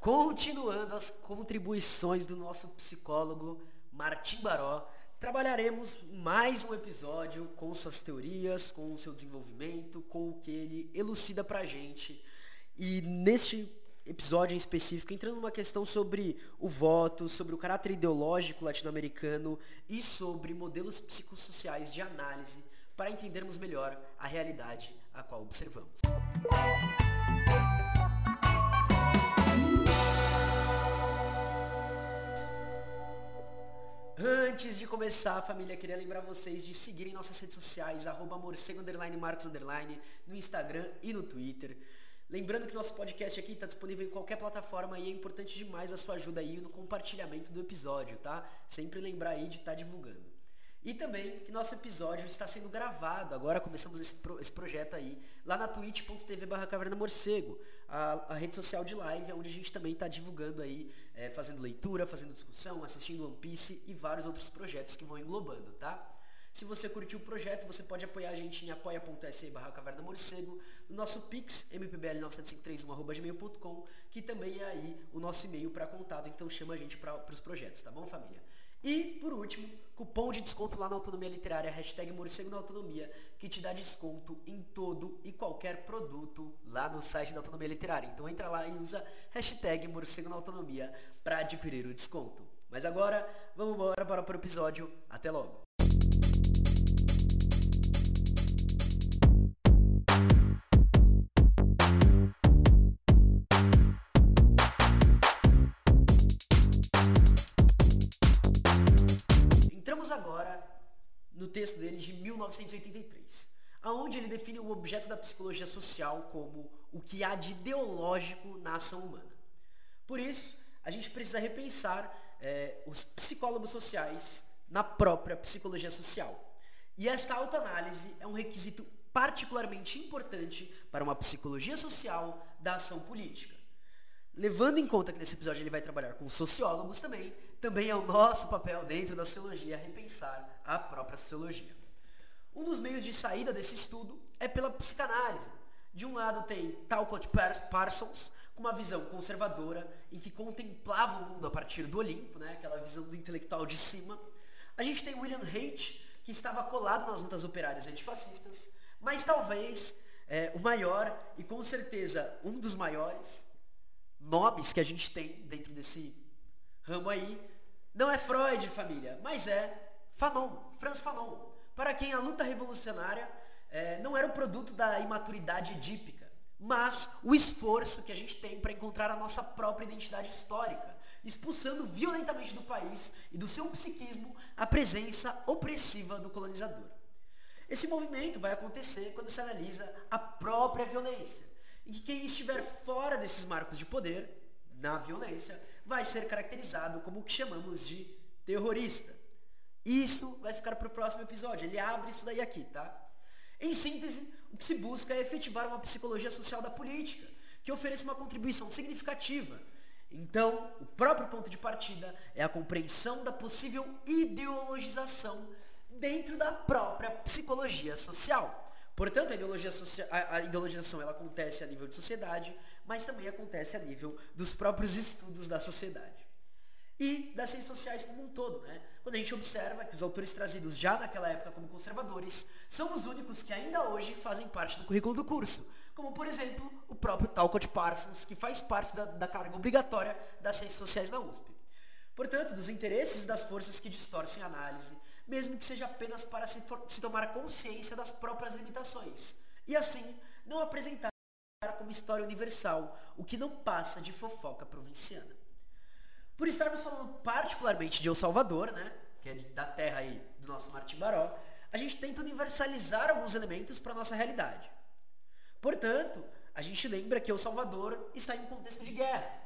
Continuando as contribuições do nosso psicólogo Martim Baró, trabalharemos mais um episódio com suas teorias, com o seu desenvolvimento, com o que ele elucida pra gente. E neste episódio em específico, entrando numa questão sobre o voto, sobre o caráter ideológico latino-americano e sobre modelos psicossociais de análise para entendermos melhor a realidade a qual observamos. Antes de começar, família, queria lembrar vocês de seguirem nossas redes sociais, arroba morcego, underline, marcos, underline, no Instagram e no Twitter. Lembrando que nosso podcast aqui está disponível em qualquer plataforma e é importante demais a sua ajuda aí no compartilhamento do episódio, tá? Sempre lembrar aí de estar tá divulgando. E também que nosso episódio está sendo gravado, agora começamos esse, pro, esse projeto aí, lá na twitch.tv barra caverna morcego, a, a, rede social de live, onde a gente também está divulgando aí, é, fazendo leitura, fazendo discussão, assistindo One Piece e vários outros projetos que vão englobando, tá? Se você curtiu o projeto, você pode apoiar a gente em apoia.se barra caverna morcego, no nosso pix, mpbl97531.gmail.com, que também é aí o nosso e-mail para contato, então chama a gente para os projetos, tá bom família? E, por último, cupom de desconto lá na Autonomia Literária, hashtag Morcego na Autonomia, que te dá desconto em todo e qualquer produto lá no site da Autonomia Literária. Então entra lá e usa hashtag Morcego na Autonomia para adquirir o desconto. Mas agora, vamos embora para o episódio. Até logo! No texto dele de 1983, aonde ele define o objeto da psicologia social como o que há de ideológico na ação humana. Por isso, a gente precisa repensar é, os psicólogos sociais na própria psicologia social. E esta autoanálise é um requisito particularmente importante para uma psicologia social da ação política. Levando em conta que nesse episódio ele vai trabalhar com sociólogos também, também é o nosso papel dentro da sociologia repensar a própria sociologia. Um dos meios de saída desse estudo é pela psicanálise. De um lado tem Talcott Parsons, com uma visão conservadora, em que contemplava o mundo a partir do Olimpo, né? aquela visão do intelectual de cima. A gente tem William Haidt, que estava colado nas lutas operárias antifascistas, mas talvez é, o maior, e com certeza um dos maiores, nomes que a gente tem dentro desse ramo aí. Não é Freud, família, mas é Fanon, Franz Fanon. Para quem a luta revolucionária é, não era o produto da imaturidade edípica, mas o esforço que a gente tem para encontrar a nossa própria identidade histórica, expulsando violentamente do país e do seu psiquismo a presença opressiva do colonizador. Esse movimento vai acontecer quando se analisa a própria violência, e que quem estiver fora desses marcos de poder, na violência, vai ser caracterizado como o que chamamos de terrorista. Isso vai ficar para o próximo episódio. Ele abre isso daí aqui, tá? Em síntese, o que se busca é efetivar uma psicologia social da política, que ofereça uma contribuição significativa. Então, o próprio ponto de partida é a compreensão da possível ideologização dentro da própria psicologia social. Portanto, a, ideologia a, a ideologização ela acontece a nível de sociedade, mas também acontece a nível dos próprios estudos da sociedade. E das ciências sociais como um todo, né? Quando a gente observa que os autores trazidos já naquela época como conservadores são os únicos que ainda hoje fazem parte do currículo do curso. Como, por exemplo, o próprio Talcott Parsons, que faz parte da, da carga obrigatória das ciências sociais da USP. Portanto, dos interesses das forças que distorcem a análise, mesmo que seja apenas para se, for, se tomar consciência das próprias limitações. E assim, não apresentar como história universal, o que não passa de fofoca provinciana. Por estarmos falando particularmente de El Salvador, né, que é da terra aí do nosso Martim Baró, a gente tenta universalizar alguns elementos para nossa realidade. Portanto, a gente lembra que El Salvador está em um contexto de guerra.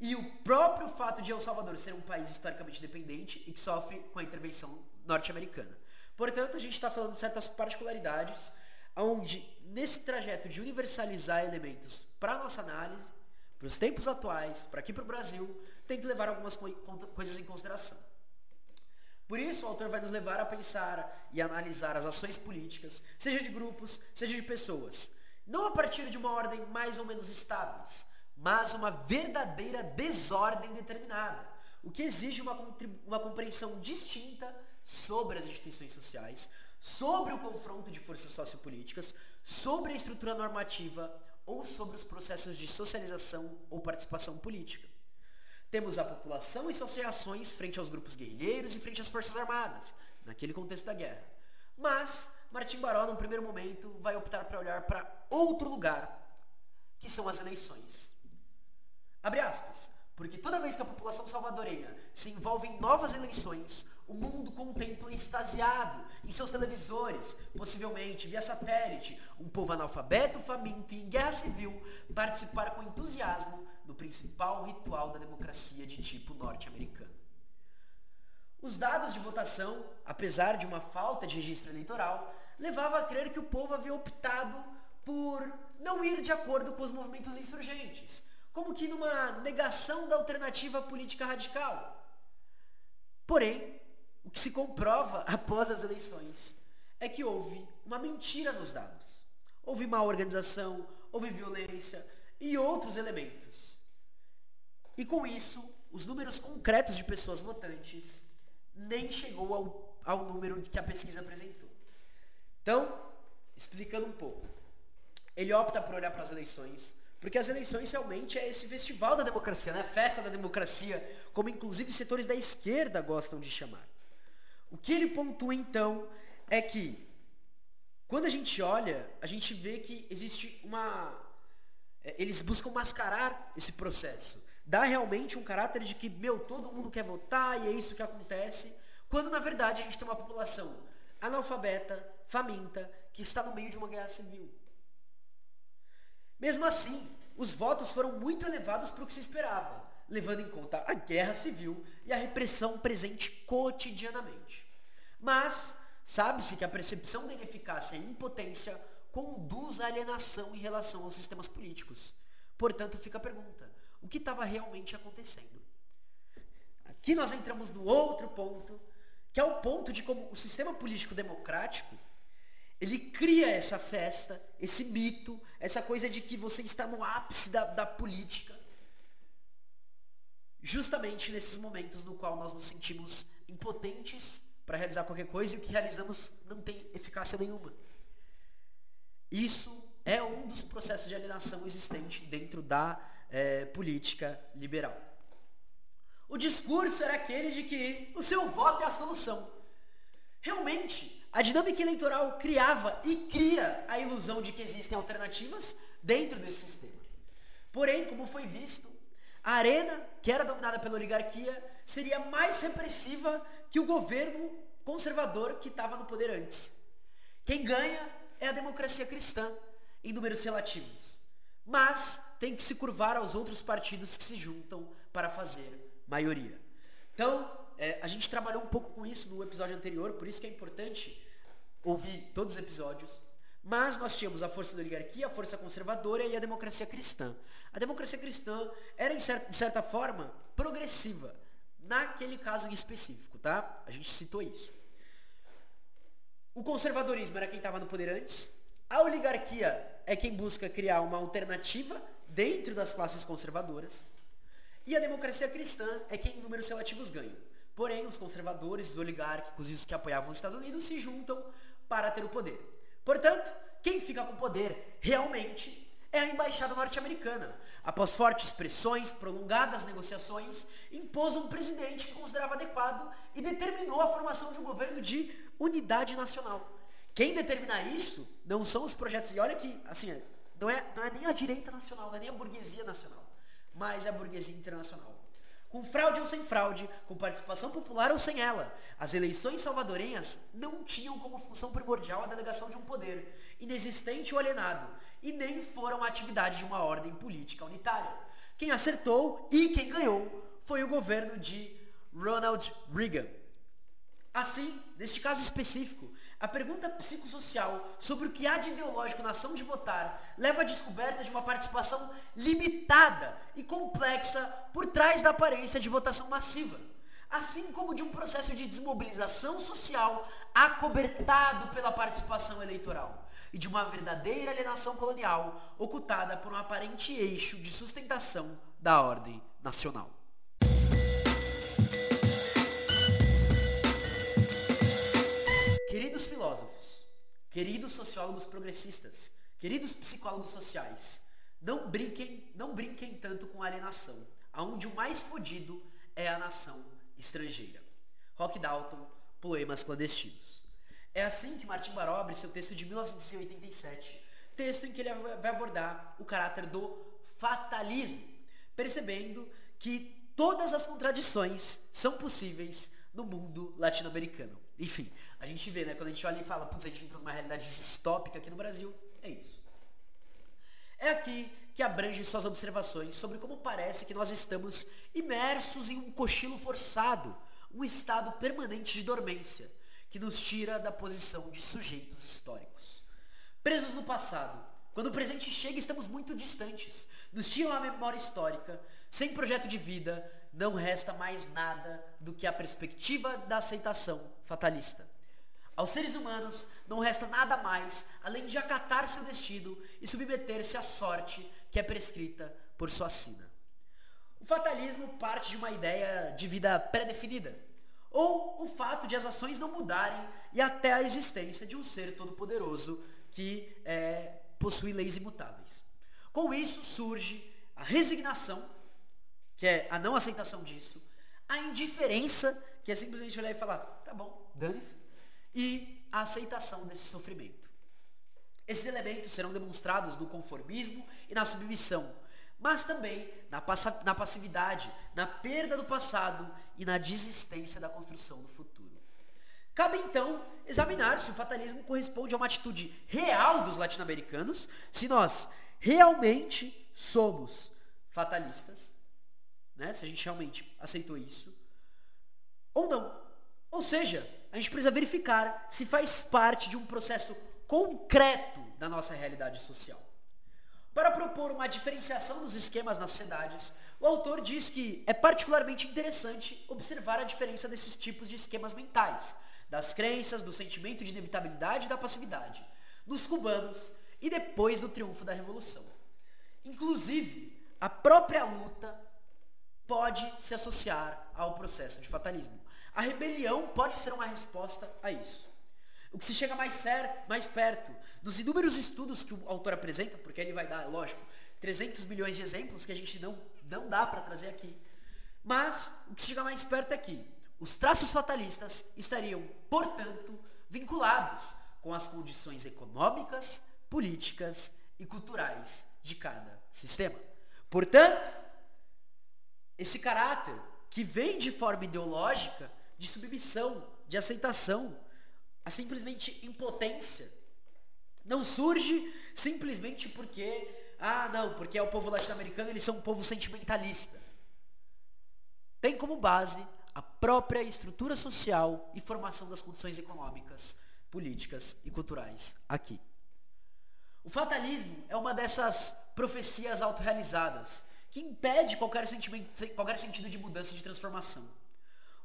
E o próprio fato de El Salvador ser um país historicamente independente e que sofre com a intervenção norte-americana. Portanto, a gente está falando de certas particularidades, onde nesse trajeto de universalizar elementos para nossa análise, para os tempos atuais, para aqui para o Brasil, tem que levar algumas co coisas em consideração. Por isso, o autor vai nos levar a pensar e analisar as ações políticas, seja de grupos, seja de pessoas, não a partir de uma ordem mais ou menos estáveis, mas uma verdadeira desordem determinada, o que exige uma, uma compreensão distinta sobre as instituições sociais, sobre o confronto de forças sociopolíticas, sobre a estrutura normativa ou sobre os processos de socialização ou participação política. Temos a população e reações frente aos grupos guerrilheiros e frente às forças armadas, naquele contexto da guerra. Mas Martim Baró, num primeiro momento, vai optar para olhar para outro lugar, que são as eleições. Abre aspas. Porque toda vez que a população salvadorenha se envolve em novas eleições, o mundo contempla extasiado em seus televisores, possivelmente via satélite, um povo analfabeto, faminto e em guerra civil participar com entusiasmo do principal ritual da democracia de tipo norte-americano. Os dados de votação, apesar de uma falta de registro eleitoral, levavam a crer que o povo havia optado por não ir de acordo com os movimentos insurgentes, como que numa negação da alternativa política radical. Porém, o que se comprova após as eleições é que houve uma mentira nos dados. Houve má organização, houve violência e outros elementos. E com isso, os números concretos de pessoas votantes nem chegou ao, ao número que a pesquisa apresentou. Então, explicando um pouco. Ele opta por olhar para as eleições porque as eleições realmente é esse festival da democracia, né? Festa da democracia, como inclusive setores da esquerda gostam de chamar. O que ele pontua então é que quando a gente olha, a gente vê que existe uma é, eles buscam mascarar esse processo, dá realmente um caráter de que, meu, todo mundo quer votar e é isso que acontece, quando na verdade a gente tem uma população analfabeta, faminta, que está no meio de uma guerra civil. Mesmo assim, os votos foram muito elevados para o que se esperava, levando em conta a guerra civil e a repressão presente cotidianamente. Mas sabe-se que a percepção da ineficácia e impotência conduz à alienação em relação aos sistemas políticos. Portanto, fica a pergunta: o que estava realmente acontecendo? Aqui nós entramos no outro ponto, que é o ponto de como o sistema político democrático ele cria essa festa, esse mito, essa coisa de que você está no ápice da, da política. Justamente nesses momentos no qual nós nos sentimos impotentes para realizar qualquer coisa e o que realizamos não tem eficácia nenhuma. Isso é um dos processos de alienação existente dentro da é, política liberal. O discurso era aquele de que o seu voto é a solução. Realmente, a dinâmica eleitoral criava e cria a ilusão de que existem alternativas dentro desse sistema. Porém, como foi visto, a arena, que era dominada pela oligarquia, seria mais repressiva que o governo conservador que estava no poder antes. Quem ganha é a democracia cristã, em números relativos. Mas tem que se curvar aos outros partidos que se juntam para fazer maioria. Então, é, a gente trabalhou um pouco com isso no episódio anterior, por isso que é importante ouvir todos os episódios. Mas nós tínhamos a força da oligarquia, a força conservadora e a democracia cristã. A democracia cristã era, de certa forma, progressiva, naquele caso específico, tá? A gente citou isso. O conservadorismo era quem estava no poder antes. A oligarquia é quem busca criar uma alternativa dentro das classes conservadoras. E a democracia cristã é quem em números relativos ganha. Porém, os conservadores, os oligárquicos e os que apoiavam os Estados Unidos se juntam para ter o poder. Portanto, quem fica com o poder realmente é a embaixada norte-americana. Após fortes pressões, prolongadas negociações, impôs um presidente que considerava adequado e determinou a formação de um governo de unidade nacional. Quem determina isso não são os projetos. E olha que, assim, não é, não é nem a direita nacional, não é nem a burguesia nacional, mas é a burguesia internacional com fraude ou sem fraude, com participação popular ou sem ela. As eleições salvadorenhas não tinham como função primordial a delegação de um poder, inexistente ou alienado, e nem foram a atividade de uma ordem política unitária. Quem acertou e quem ganhou foi o governo de Ronald Reagan. Assim, neste caso específico, a pergunta psicossocial sobre o que há de ideológico na ação de votar leva à descoberta de uma participação limitada e complexa por trás da aparência de votação massiva. assim como de um processo de desmobilização social acobertado pela participação eleitoral e de uma verdadeira alienação colonial ocultada por um aparente eixo de sustentação da ordem nacional. Queridos filósofos, queridos sociólogos progressistas, queridos psicólogos sociais, não brinquem, não brinquem tanto com alienação, aonde o mais fodido é a nação estrangeira. Rock Dalton, Poemas Clandestinos. É assim que Martin Baró abre seu texto de 1987, texto em que ele vai abordar o caráter do fatalismo, percebendo que todas as contradições são possíveis no mundo latino-americano. Enfim, a gente vê, né? Quando a gente olha e fala, putz, a gente entrou numa realidade distópica aqui no Brasil, é isso. É aqui que abrange suas observações sobre como parece que nós estamos imersos em um cochilo forçado, um estado permanente de dormência, que nos tira da posição de sujeitos históricos. Presos no passado, quando o presente chega estamos muito distantes, nos tiram a memória histórica, sem projeto de vida, não resta mais nada do que a perspectiva da aceitação fatalista. Aos seres humanos não resta nada mais além de acatar seu destino e submeter-se à sorte que é prescrita por sua sina. O fatalismo parte de uma ideia de vida pré-definida, ou o fato de as ações não mudarem e até a existência de um ser todo-poderoso que é, possui leis imutáveis. Com isso surge a resignação, que é a não aceitação disso, a indiferença, que é simplesmente olhar e falar, tá bom, dane-se, e a aceitação desse sofrimento. Esses elementos serão demonstrados no conformismo e na submissão, mas também na, na passividade, na perda do passado e na desistência da construção do futuro. Cabe então examinar se o fatalismo corresponde a uma atitude real dos latino-americanos, se nós realmente somos fatalistas, né? se a gente realmente aceitou isso, ou não. Ou seja, a gente precisa verificar se faz parte de um processo concreto da nossa realidade social. Para propor uma diferenciação dos esquemas nas sociedades, o autor diz que é particularmente interessante observar a diferença desses tipos de esquemas mentais, das crenças, do sentimento de inevitabilidade e da passividade, nos cubanos e depois do triunfo da Revolução. Inclusive, a própria luta pode se associar ao processo de fatalismo. A rebelião pode ser uma resposta a isso. O que se chega mais, ser, mais perto dos inúmeros estudos que o autor apresenta, porque ele vai dar, lógico, 300 milhões de exemplos que a gente não, não dá para trazer aqui. Mas o que se chega mais perto é que os traços fatalistas estariam, portanto, vinculados com as condições econômicas, políticas e culturais de cada sistema. Portanto, esse caráter que vem de forma ideológica de submissão, de aceitação, a simplesmente impotência. Não surge simplesmente porque, ah, não, porque é o povo latino-americano, eles são um povo sentimentalista. Tem como base a própria estrutura social e formação das condições econômicas, políticas e culturais aqui. O fatalismo é uma dessas profecias autorrealizadas que impede qualquer, qualquer sentido de mudança e de transformação.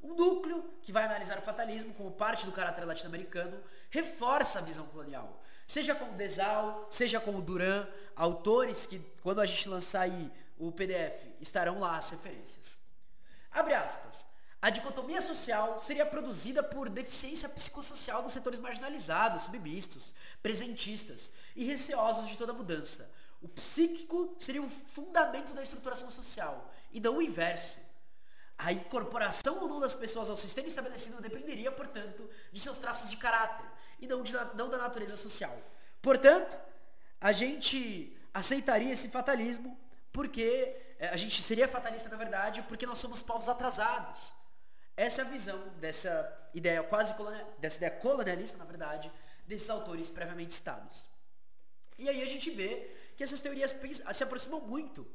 Um núcleo que vai analisar o fatalismo como parte do caráter latino-americano reforça a visão colonial. Seja com o Desal, seja com o Duran, autores que, quando a gente lançar aí o PDF, estarão lá as referências. Abre aspas. A dicotomia social seria produzida por deficiência psicossocial dos setores marginalizados, submistos, presentistas e receosos de toda mudança. O psíquico seria o fundamento da estruturação social, e não o inverso. A incorporação ou não das pessoas ao sistema estabelecido dependeria, portanto, de seus traços de caráter e não, de, não da natureza social. Portanto, a gente aceitaria esse fatalismo porque é, a gente seria fatalista na verdade porque nós somos povos atrasados. Essa é a visão dessa ideia quase colonial, dessa ideia colonialista, na verdade, desses autores previamente citados. E aí a gente vê que essas teorias se aproximam muito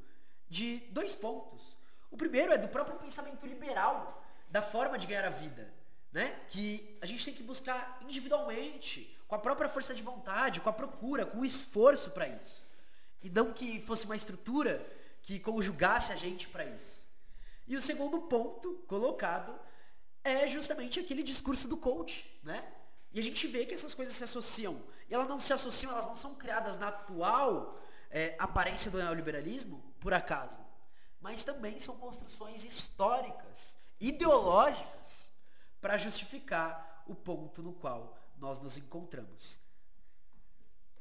de dois pontos. O primeiro é do próprio pensamento liberal, da forma de ganhar a vida, né? Que a gente tem que buscar individualmente, com a própria força de vontade, com a procura, com o esforço para isso. E não que fosse uma estrutura que conjugasse a gente para isso. E o segundo ponto colocado é justamente aquele discurso do coach, né? E a gente vê que essas coisas se associam. E elas não se associam, elas não são criadas na atual é, aparência do neoliberalismo, por acaso. Mas também são construções históricas, ideológicas, para justificar o ponto no qual nós nos encontramos.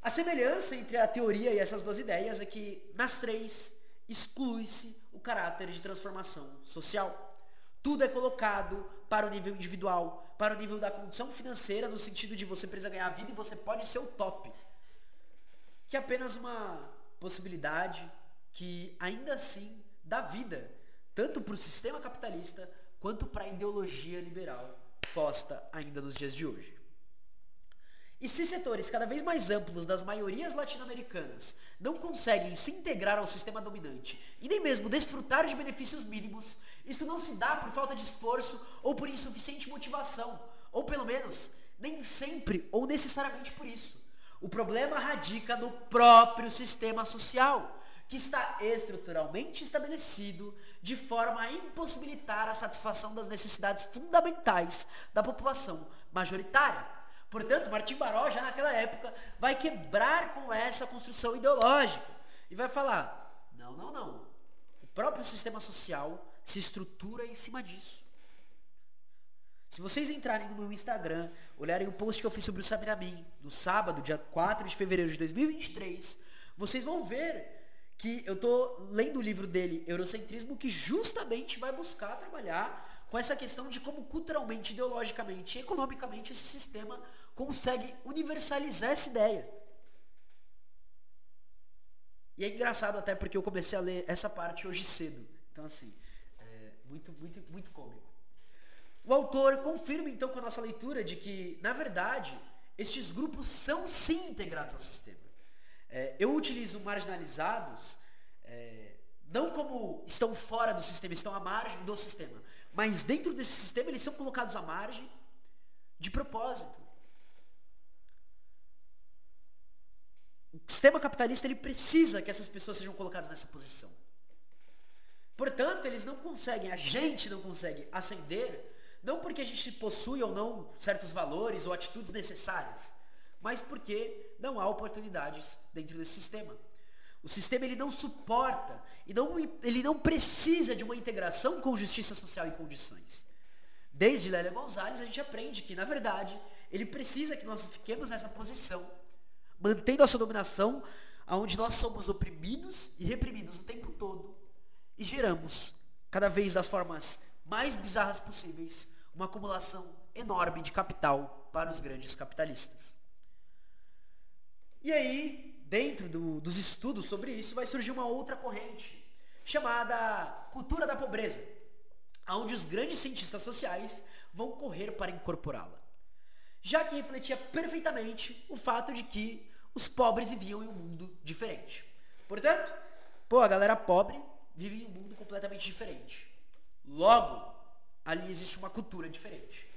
A semelhança entre a teoria e essas duas ideias é que, nas três, exclui-se o caráter de transformação social. Tudo é colocado para o nível individual, para o nível da condição financeira, no sentido de você precisa ganhar a vida e você pode ser o top. Que é apenas uma possibilidade que ainda assim dá vida, tanto para o sistema capitalista quanto para a ideologia liberal posta ainda nos dias de hoje. E se setores cada vez mais amplos das maiorias latino-americanas não conseguem se integrar ao sistema dominante e nem mesmo desfrutar de benefícios mínimos, isso não se dá por falta de esforço ou por insuficiente motivação, ou pelo menos nem sempre ou necessariamente por isso. O problema radica no próprio sistema social, que está estruturalmente estabelecido de forma a impossibilitar a satisfação das necessidades fundamentais da população majoritária Portanto, Martim Baró, já naquela época, vai quebrar com essa construção ideológica e vai falar: não, não, não. O próprio sistema social se estrutura em cima disso. Se vocês entrarem no meu Instagram, olharem o post que eu fiz sobre o Samiramin, no sábado, dia 4 de fevereiro de 2023, vocês vão ver que eu estou lendo o livro dele, Eurocentrismo, que justamente vai buscar trabalhar com essa questão de como culturalmente, ideologicamente economicamente esse sistema consegue universalizar essa ideia. E é engraçado até porque eu comecei a ler essa parte hoje cedo. Então assim, é muito, muito, muito cômico. O autor confirma então com a nossa leitura de que, na verdade, estes grupos são sim integrados ao sistema. É, eu utilizo marginalizados é, não como estão fora do sistema, estão à margem do sistema. Mas dentro desse sistema eles são colocados à margem de propósito. O sistema capitalista ele precisa que essas pessoas sejam colocadas nessa posição. Portanto, eles não conseguem, a gente não consegue ascender, não porque a gente possui ou não certos valores ou atitudes necessárias, mas porque não há oportunidades dentro desse sistema. O sistema ele não suporta e não, ele não precisa de uma integração com justiça social e condições. Desde Lélia Gonzalez a gente aprende que, na verdade, ele precisa que nós fiquemos nessa posição, mantendo a sua dominação, onde nós somos oprimidos e reprimidos o tempo todo e geramos, cada vez das formas mais bizarras possíveis, uma acumulação enorme de capital para os grandes capitalistas. E aí, dentro do, dos estudos sobre isso, vai surgir uma outra corrente, chamada cultura da pobreza, onde os grandes cientistas sociais vão correr para incorporá-la. Já que refletia perfeitamente o fato de que os pobres viviam em um mundo diferente. Portanto, pô, a galera pobre vive em um mundo completamente diferente. Logo, ali existe uma cultura diferente.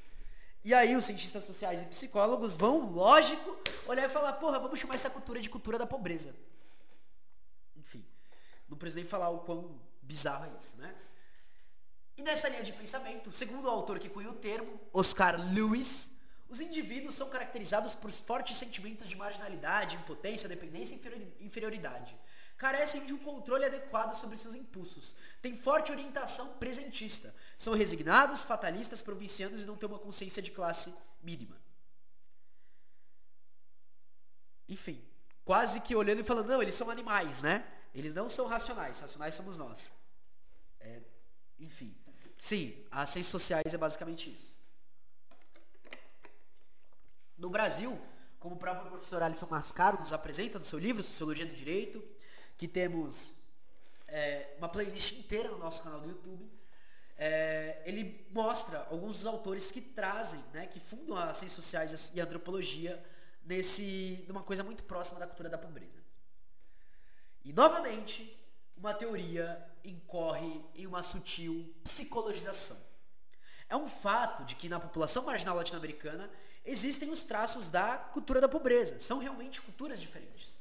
E aí os cientistas sociais e psicólogos vão, lógico, olhar e falar, porra, vamos chamar essa cultura de cultura da pobreza. Enfim, não preciso nem falar o quão bizarro é isso, né? E nessa linha de pensamento, segundo o autor que cunhou o termo, Oscar Lewis, os indivíduos são caracterizados por fortes sentimentos de marginalidade, impotência, dependência e inferioridade carecem de um controle adequado sobre seus impulsos, têm forte orientação presentista, são resignados, fatalistas, provincianos e não têm uma consciência de classe mínima. Enfim, quase que olhando e falando, não, eles são animais, né? Eles não são racionais, racionais somos nós. É, enfim, sim, as ciências sociais é basicamente isso. No Brasil, como o próprio professor Alisson Mascaro nos apresenta no seu livro Sociologia do Direito, que temos é, uma playlist inteira no nosso canal do YouTube. É, ele mostra alguns dos autores que trazem, né, que fundam as ciências sociais e a antropologia nesse, numa coisa muito próxima da cultura da pobreza. E novamente, uma teoria incorre em uma sutil psicologização. É um fato de que na população marginal latino-americana existem os traços da cultura da pobreza. São realmente culturas diferentes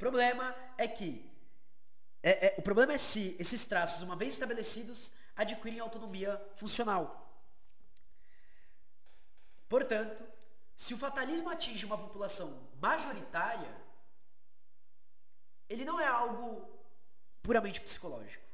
problema é que é, é, o problema é se esses traços, uma vez estabelecidos, adquirem autonomia funcional. Portanto, se o fatalismo atinge uma população majoritária, ele não é algo puramente psicológico.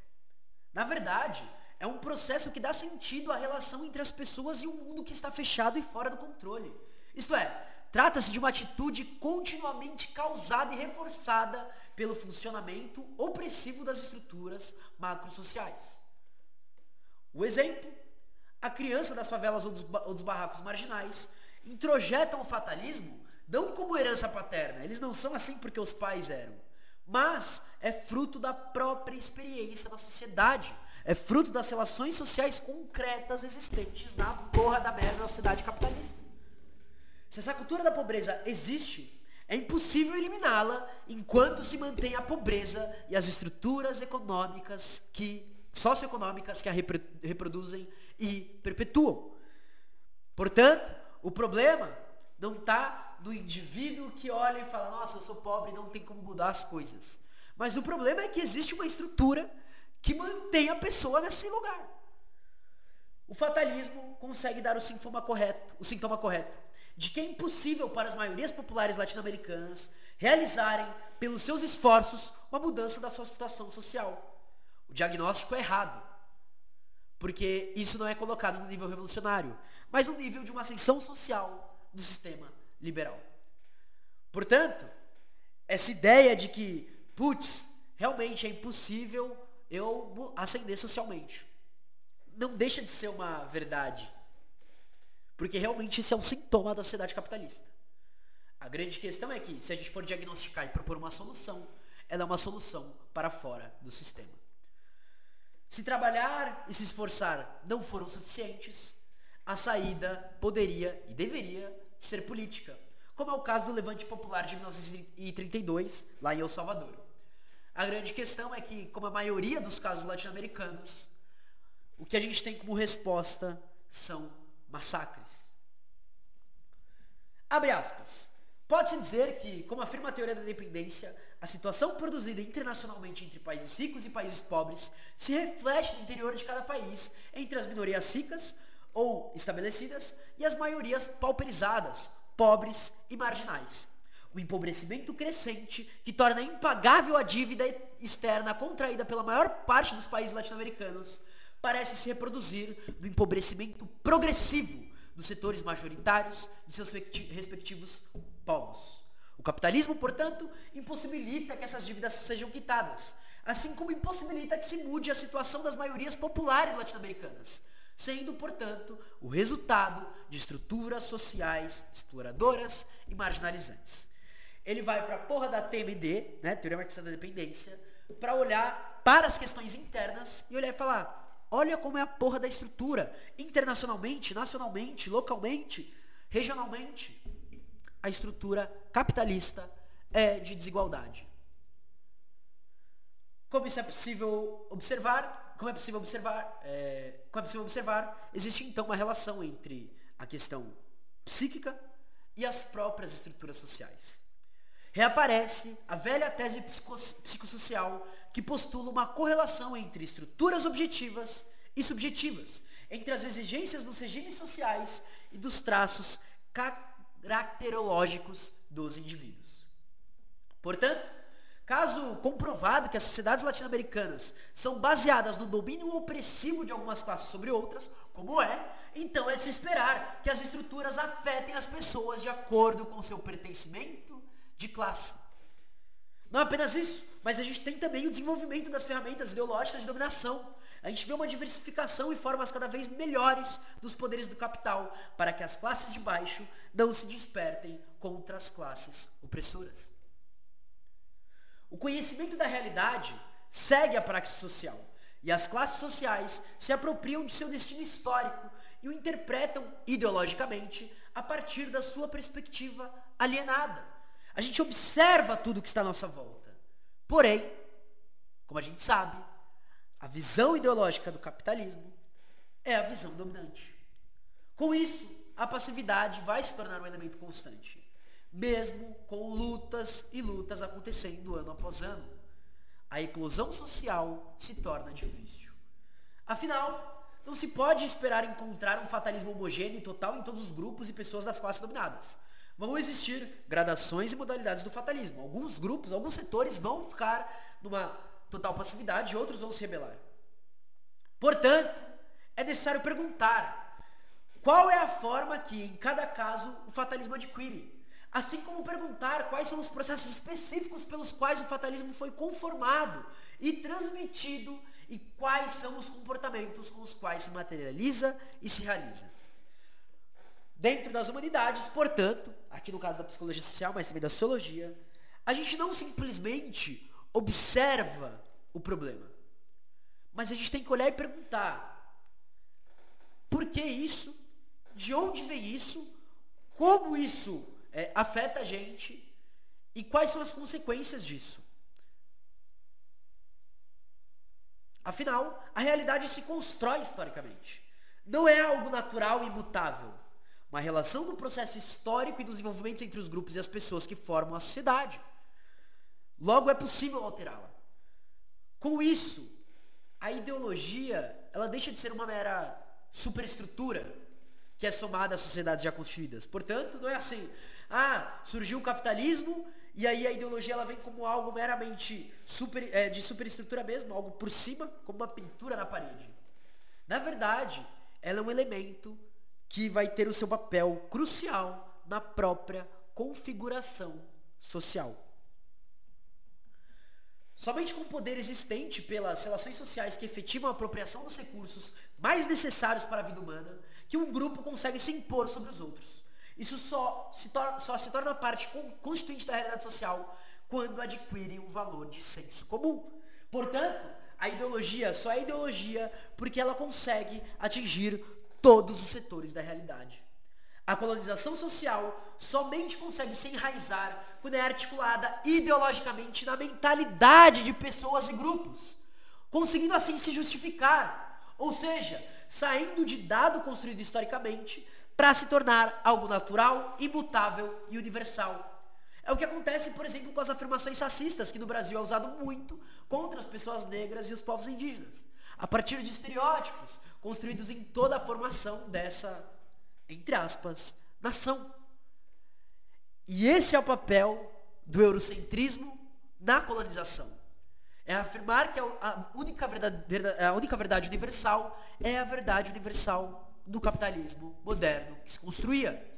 Na verdade, é um processo que dá sentido à relação entre as pessoas e um mundo que está fechado e fora do controle. Isto é, trata-se de uma atitude continuamente causada e reforçada pelo funcionamento opressivo das estruturas macrosociais. O exemplo, a criança das favelas ou dos, ou dos barracos marginais introjetam o fatalismo não como herança paterna, eles não são assim porque os pais eram, mas é fruto da própria experiência da sociedade, é fruto das relações sociais concretas existentes na porra da merda da sociedade capitalista. Se essa cultura da pobreza existe, é impossível eliminá-la enquanto se mantém a pobreza e as estruturas econômicas que socioeconômicas que a reproduzem e perpetuam. Portanto, o problema não está no indivíduo que olha e fala, nossa, eu sou pobre, não tem como mudar as coisas. Mas o problema é que existe uma estrutura que mantém a pessoa nesse lugar. O fatalismo consegue dar o sintoma correto, o sintoma correto de que é impossível para as maiorias populares latino-americanas realizarem, pelos seus esforços, uma mudança da sua situação social. O diagnóstico é errado, porque isso não é colocado no nível revolucionário, mas no nível de uma ascensão social do sistema liberal. Portanto, essa ideia de que, putz, realmente é impossível eu ascender socialmente, não deixa de ser uma verdade porque realmente isso é um sintoma da sociedade capitalista. A grande questão é que, se a gente for diagnosticar e propor uma solução, ela é uma solução para fora do sistema. Se trabalhar e se esforçar não foram suficientes, a saída poderia e deveria ser política, como é o caso do Levante Popular de 1932, lá em El Salvador. A grande questão é que, como a maioria dos casos latino-americanos, o que a gente tem como resposta são massacres. Abre aspas. Pode-se dizer que, como afirma a teoria da dependência, a situação produzida internacionalmente entre países ricos e países pobres se reflete no interior de cada país entre as minorias ricas ou estabelecidas e as maiorias pauperizadas, pobres e marginais. O empobrecimento crescente que torna impagável a dívida externa contraída pela maior parte dos países latino-americanos parece se reproduzir no empobrecimento progressivo dos setores majoritários de seus respectivos povos. O capitalismo, portanto, impossibilita que essas dívidas sejam quitadas, assim como impossibilita que se mude a situação das maiorias populares latino-americanas, sendo, portanto, o resultado de estruturas sociais exploradoras e marginalizantes. Ele vai para a porra da TMD, né, Teoria Marxista da Dependência, para olhar para as questões internas e olhar e falar, Olha como é a porra da estrutura. Internacionalmente, nacionalmente, localmente, regionalmente. A estrutura capitalista é de desigualdade. Como isso é possível observar? Como é possível observar? É, como é possível observar? Existe então uma relação entre a questão psíquica e as próprias estruturas sociais. Reaparece a velha tese psicossocial que postula uma correlação entre estruturas objetivas e subjetivas, entre as exigências dos regimes sociais e dos traços caracterológicos dos indivíduos. Portanto, caso comprovado que as sociedades latino-americanas são baseadas no domínio opressivo de algumas classes sobre outras, como é, então é de se esperar que as estruturas afetem as pessoas de acordo com seu pertencimento de classe. Não apenas isso, mas a gente tem também o desenvolvimento das ferramentas ideológicas de dominação. A gente vê uma diversificação e formas cada vez melhores dos poderes do capital para que as classes de baixo não se despertem contra as classes opressoras. O conhecimento da realidade segue a praxe social e as classes sociais se apropriam de seu destino histórico e o interpretam ideologicamente a partir da sua perspectiva alienada. A gente observa tudo que está à nossa volta. Porém, como a gente sabe, a visão ideológica do capitalismo é a visão dominante. Com isso, a passividade vai se tornar um elemento constante, mesmo com lutas e lutas acontecendo ano após ano. A eclosão social se torna difícil. Afinal, não se pode esperar encontrar um fatalismo homogêneo e total em todos os grupos e pessoas das classes dominadas. Vão existir gradações e modalidades do fatalismo. Alguns grupos, alguns setores vão ficar numa total passividade e outros vão se rebelar. Portanto, é necessário perguntar qual é a forma que, em cada caso, o fatalismo adquire. Assim como perguntar quais são os processos específicos pelos quais o fatalismo foi conformado e transmitido e quais são os comportamentos com os quais se materializa e se realiza. Dentro das humanidades, portanto, aqui no caso da psicologia social, mas também da sociologia, a gente não simplesmente observa o problema, mas a gente tem que olhar e perguntar: por que isso? De onde vem isso? Como isso é, afeta a gente? E quais são as consequências disso? Afinal, a realidade se constrói historicamente. Não é algo natural e imutável. Uma relação do processo histórico e dos envolvimentos entre os grupos e as pessoas que formam a sociedade. Logo é possível alterá-la. Com isso, a ideologia, ela deixa de ser uma mera superestrutura que é somada às sociedades já constituídas. Portanto, não é assim, ah, surgiu o capitalismo e aí a ideologia ela vem como algo meramente super, é, de superestrutura mesmo, algo por cima, como uma pintura na parede. Na verdade, ela é um elemento que vai ter o seu papel crucial na própria configuração social. Somente com o poder existente pelas relações sociais que efetivam a apropriação dos recursos mais necessários para a vida humana, que um grupo consegue se impor sobre os outros. Isso só se, torna, só se torna parte constituinte da realidade social quando adquire um valor de senso comum. Portanto, a ideologia só é ideologia porque ela consegue atingir todos os setores da realidade. A colonização social somente consegue se enraizar quando é articulada ideologicamente na mentalidade de pessoas e grupos, conseguindo assim se justificar, ou seja, saindo de dado construído historicamente para se tornar algo natural, imutável e universal. É o que acontece, por exemplo, com as afirmações racistas, que no Brasil é usado muito contra as pessoas negras e os povos indígenas, a partir de estereótipos construídos em toda a formação dessa, entre aspas, nação. E esse é o papel do eurocentrismo na colonização. É afirmar que a única verdade, a única verdade universal é a verdade universal do capitalismo moderno que se construía.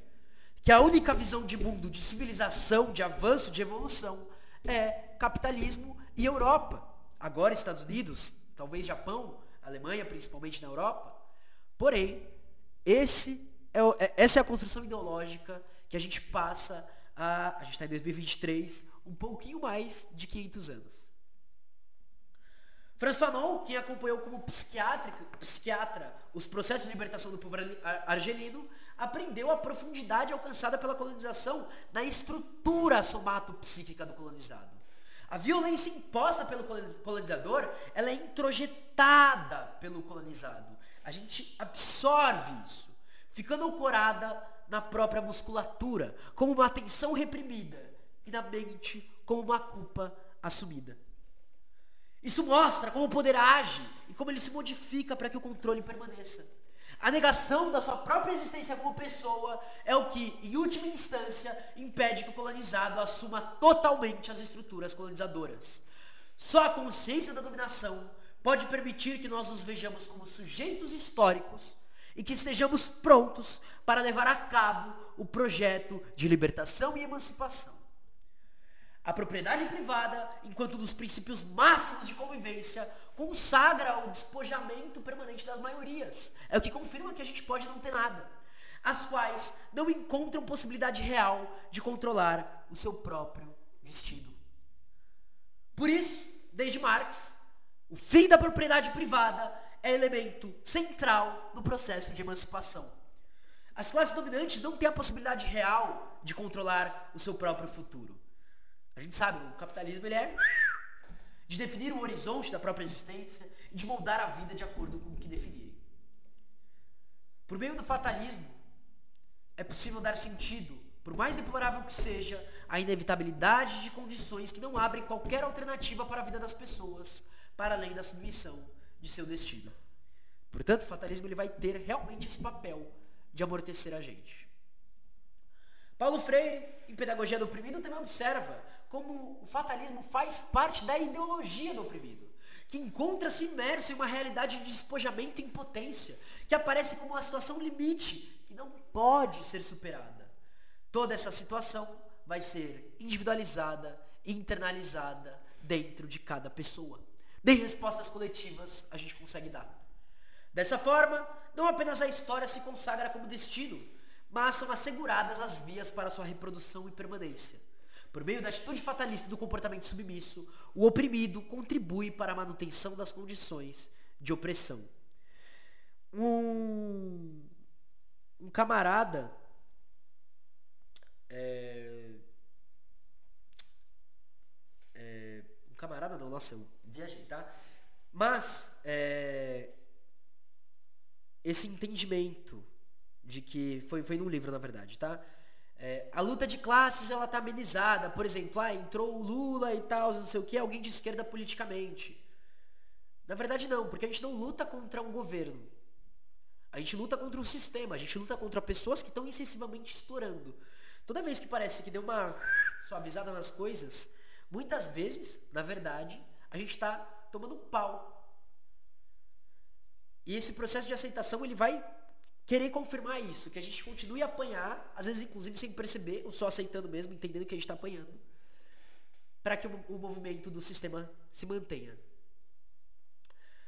Que a única visão de mundo, de civilização, de avanço, de evolução é capitalismo e Europa. Agora Estados Unidos, talvez Japão, Alemanha, principalmente na Europa. Porém, esse é, é, essa é a construção ideológica que a gente passa a. A gente está em 2023, um pouquinho mais de 500 anos. Franz Fanon, quem acompanhou como psiquiatra os processos de libertação do povo argelino, aprendeu a profundidade alcançada pela colonização na estrutura somato-psíquica do colonizado. A violência imposta pelo colonizador, ela é introjetada pelo colonizado. A gente absorve isso, ficando ancorada na própria musculatura, como uma atenção reprimida, e na mente como uma culpa assumida. Isso mostra como o poder age e como ele se modifica para que o controle permaneça. A negação da sua própria existência como pessoa é o que, em última instância, impede que o colonizado assuma totalmente as estruturas colonizadoras. Só a consciência da dominação pode permitir que nós nos vejamos como sujeitos históricos e que estejamos prontos para levar a cabo o projeto de libertação e emancipação. A propriedade privada, enquanto dos princípios máximos de convivência, consagra o despojamento permanente das maiorias. É o que confirma que a gente pode não ter nada. As quais não encontram possibilidade real de controlar o seu próprio destino. Por isso, desde Marx, o fim da propriedade privada é elemento central no processo de emancipação. As classes dominantes não têm a possibilidade real de controlar o seu próprio futuro. A gente sabe, o capitalismo ele é de definir o horizonte da própria existência e de moldar a vida de acordo com o que definirem. Por meio do fatalismo, é possível dar sentido, por mais deplorável que seja, à inevitabilidade de condições que não abrem qualquer alternativa para a vida das pessoas, para além da submissão de seu destino. Portanto, o fatalismo ele vai ter realmente esse papel de amortecer a gente. Paulo Freire, em Pedagogia do Oprimido, também observa como o fatalismo faz parte da ideologia do oprimido, que encontra-se imerso em uma realidade de despojamento e impotência, que aparece como uma situação limite, que não pode ser superada. Toda essa situação vai ser individualizada, internalizada dentro de cada pessoa. Nem respostas coletivas a gente consegue dar. Dessa forma, não apenas a história se consagra como destino, mas são asseguradas as vias para sua reprodução e permanência. Por meio da atitude fatalista e do comportamento submisso, o oprimido contribui para a manutenção das condições de opressão. Um, um camarada é, é, um camarada não, nossa, eu viajei, tá? Mas é, esse entendimento de que foi foi num livro na verdade, tá? É, a luta de classes ela tá amenizada, por exemplo, ah, entrou o Lula e tal, não sei o que, alguém de esquerda politicamente. Na verdade não, porque a gente não luta contra um governo. A gente luta contra um sistema, a gente luta contra pessoas que estão excessivamente explorando. Toda vez que parece que deu uma suavizada nas coisas, muitas vezes, na verdade, a gente está tomando um pau. E esse processo de aceitação ele vai querer confirmar isso, que a gente continue a apanhar, às vezes inclusive sem perceber, ou só aceitando mesmo, entendendo que a gente está apanhando, para que o, o movimento do sistema se mantenha.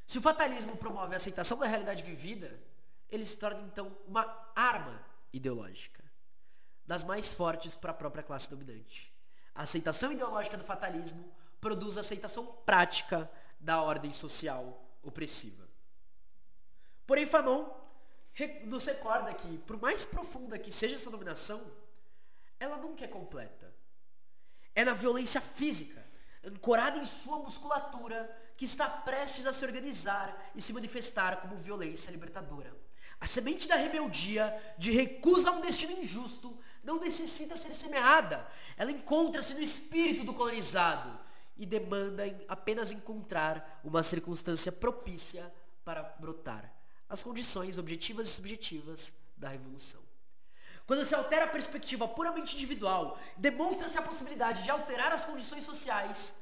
Se o fatalismo promove a aceitação da realidade vivida, ele se torna então uma arma ideológica, das mais fortes para a própria classe dominante. A aceitação ideológica do fatalismo produz aceitação prática da ordem social opressiva. Porém, Fanon nos recorda que, por mais profunda que seja essa dominação, ela nunca é completa. É na violência física, ancorada em sua musculatura, que está prestes a se organizar e se manifestar como violência libertadora. A semente da rebeldia, de recusa a um destino injusto, não necessita ser semeada. Ela encontra-se no espírito do colonizado e demanda apenas encontrar uma circunstância propícia para brotar as condições objetivas e subjetivas da revolução. Quando se altera a perspectiva puramente individual, demonstra-se a possibilidade de alterar as condições sociais,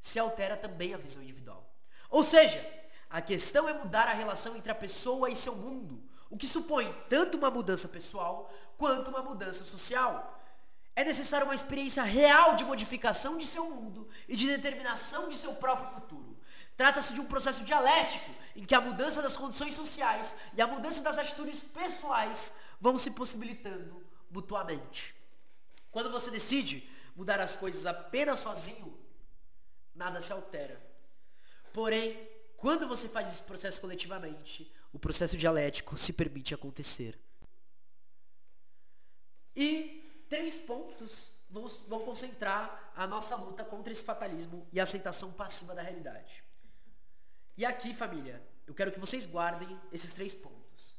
se altera também a visão individual. Ou seja, a questão é mudar a relação entre a pessoa e seu mundo, o que supõe tanto uma mudança pessoal quanto uma mudança social. É necessária uma experiência real de modificação de seu mundo e de determinação de seu próprio futuro. Trata-se de um processo dialético em que a mudança das condições sociais e a mudança das atitudes pessoais vão se possibilitando mutuamente. Quando você decide mudar as coisas apenas sozinho, nada se altera. Porém, quando você faz esse processo coletivamente, o processo dialético se permite acontecer. E três pontos vão, vão concentrar a nossa luta contra esse fatalismo e a aceitação passiva da realidade. E aqui, família, eu quero que vocês guardem esses três pontos.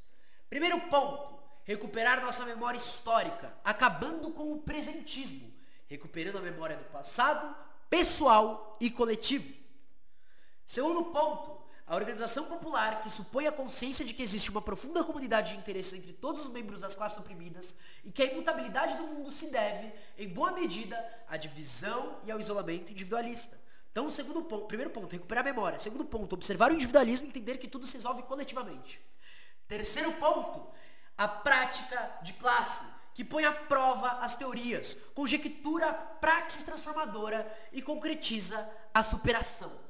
Primeiro ponto, recuperar nossa memória histórica, acabando com o presentismo, recuperando a memória do passado, pessoal e coletivo. Segundo ponto, a organização popular, que supõe a consciência de que existe uma profunda comunidade de interesses entre todos os membros das classes oprimidas e que a imutabilidade do mundo se deve, em boa medida, à divisão e ao isolamento individualista. Então, segundo ponto, primeiro ponto, recuperar a memória. Segundo ponto, observar o individualismo e entender que tudo se resolve coletivamente. Terceiro ponto, a prática de classe, que põe à prova as teorias, conjectura a praxis transformadora e concretiza a superação.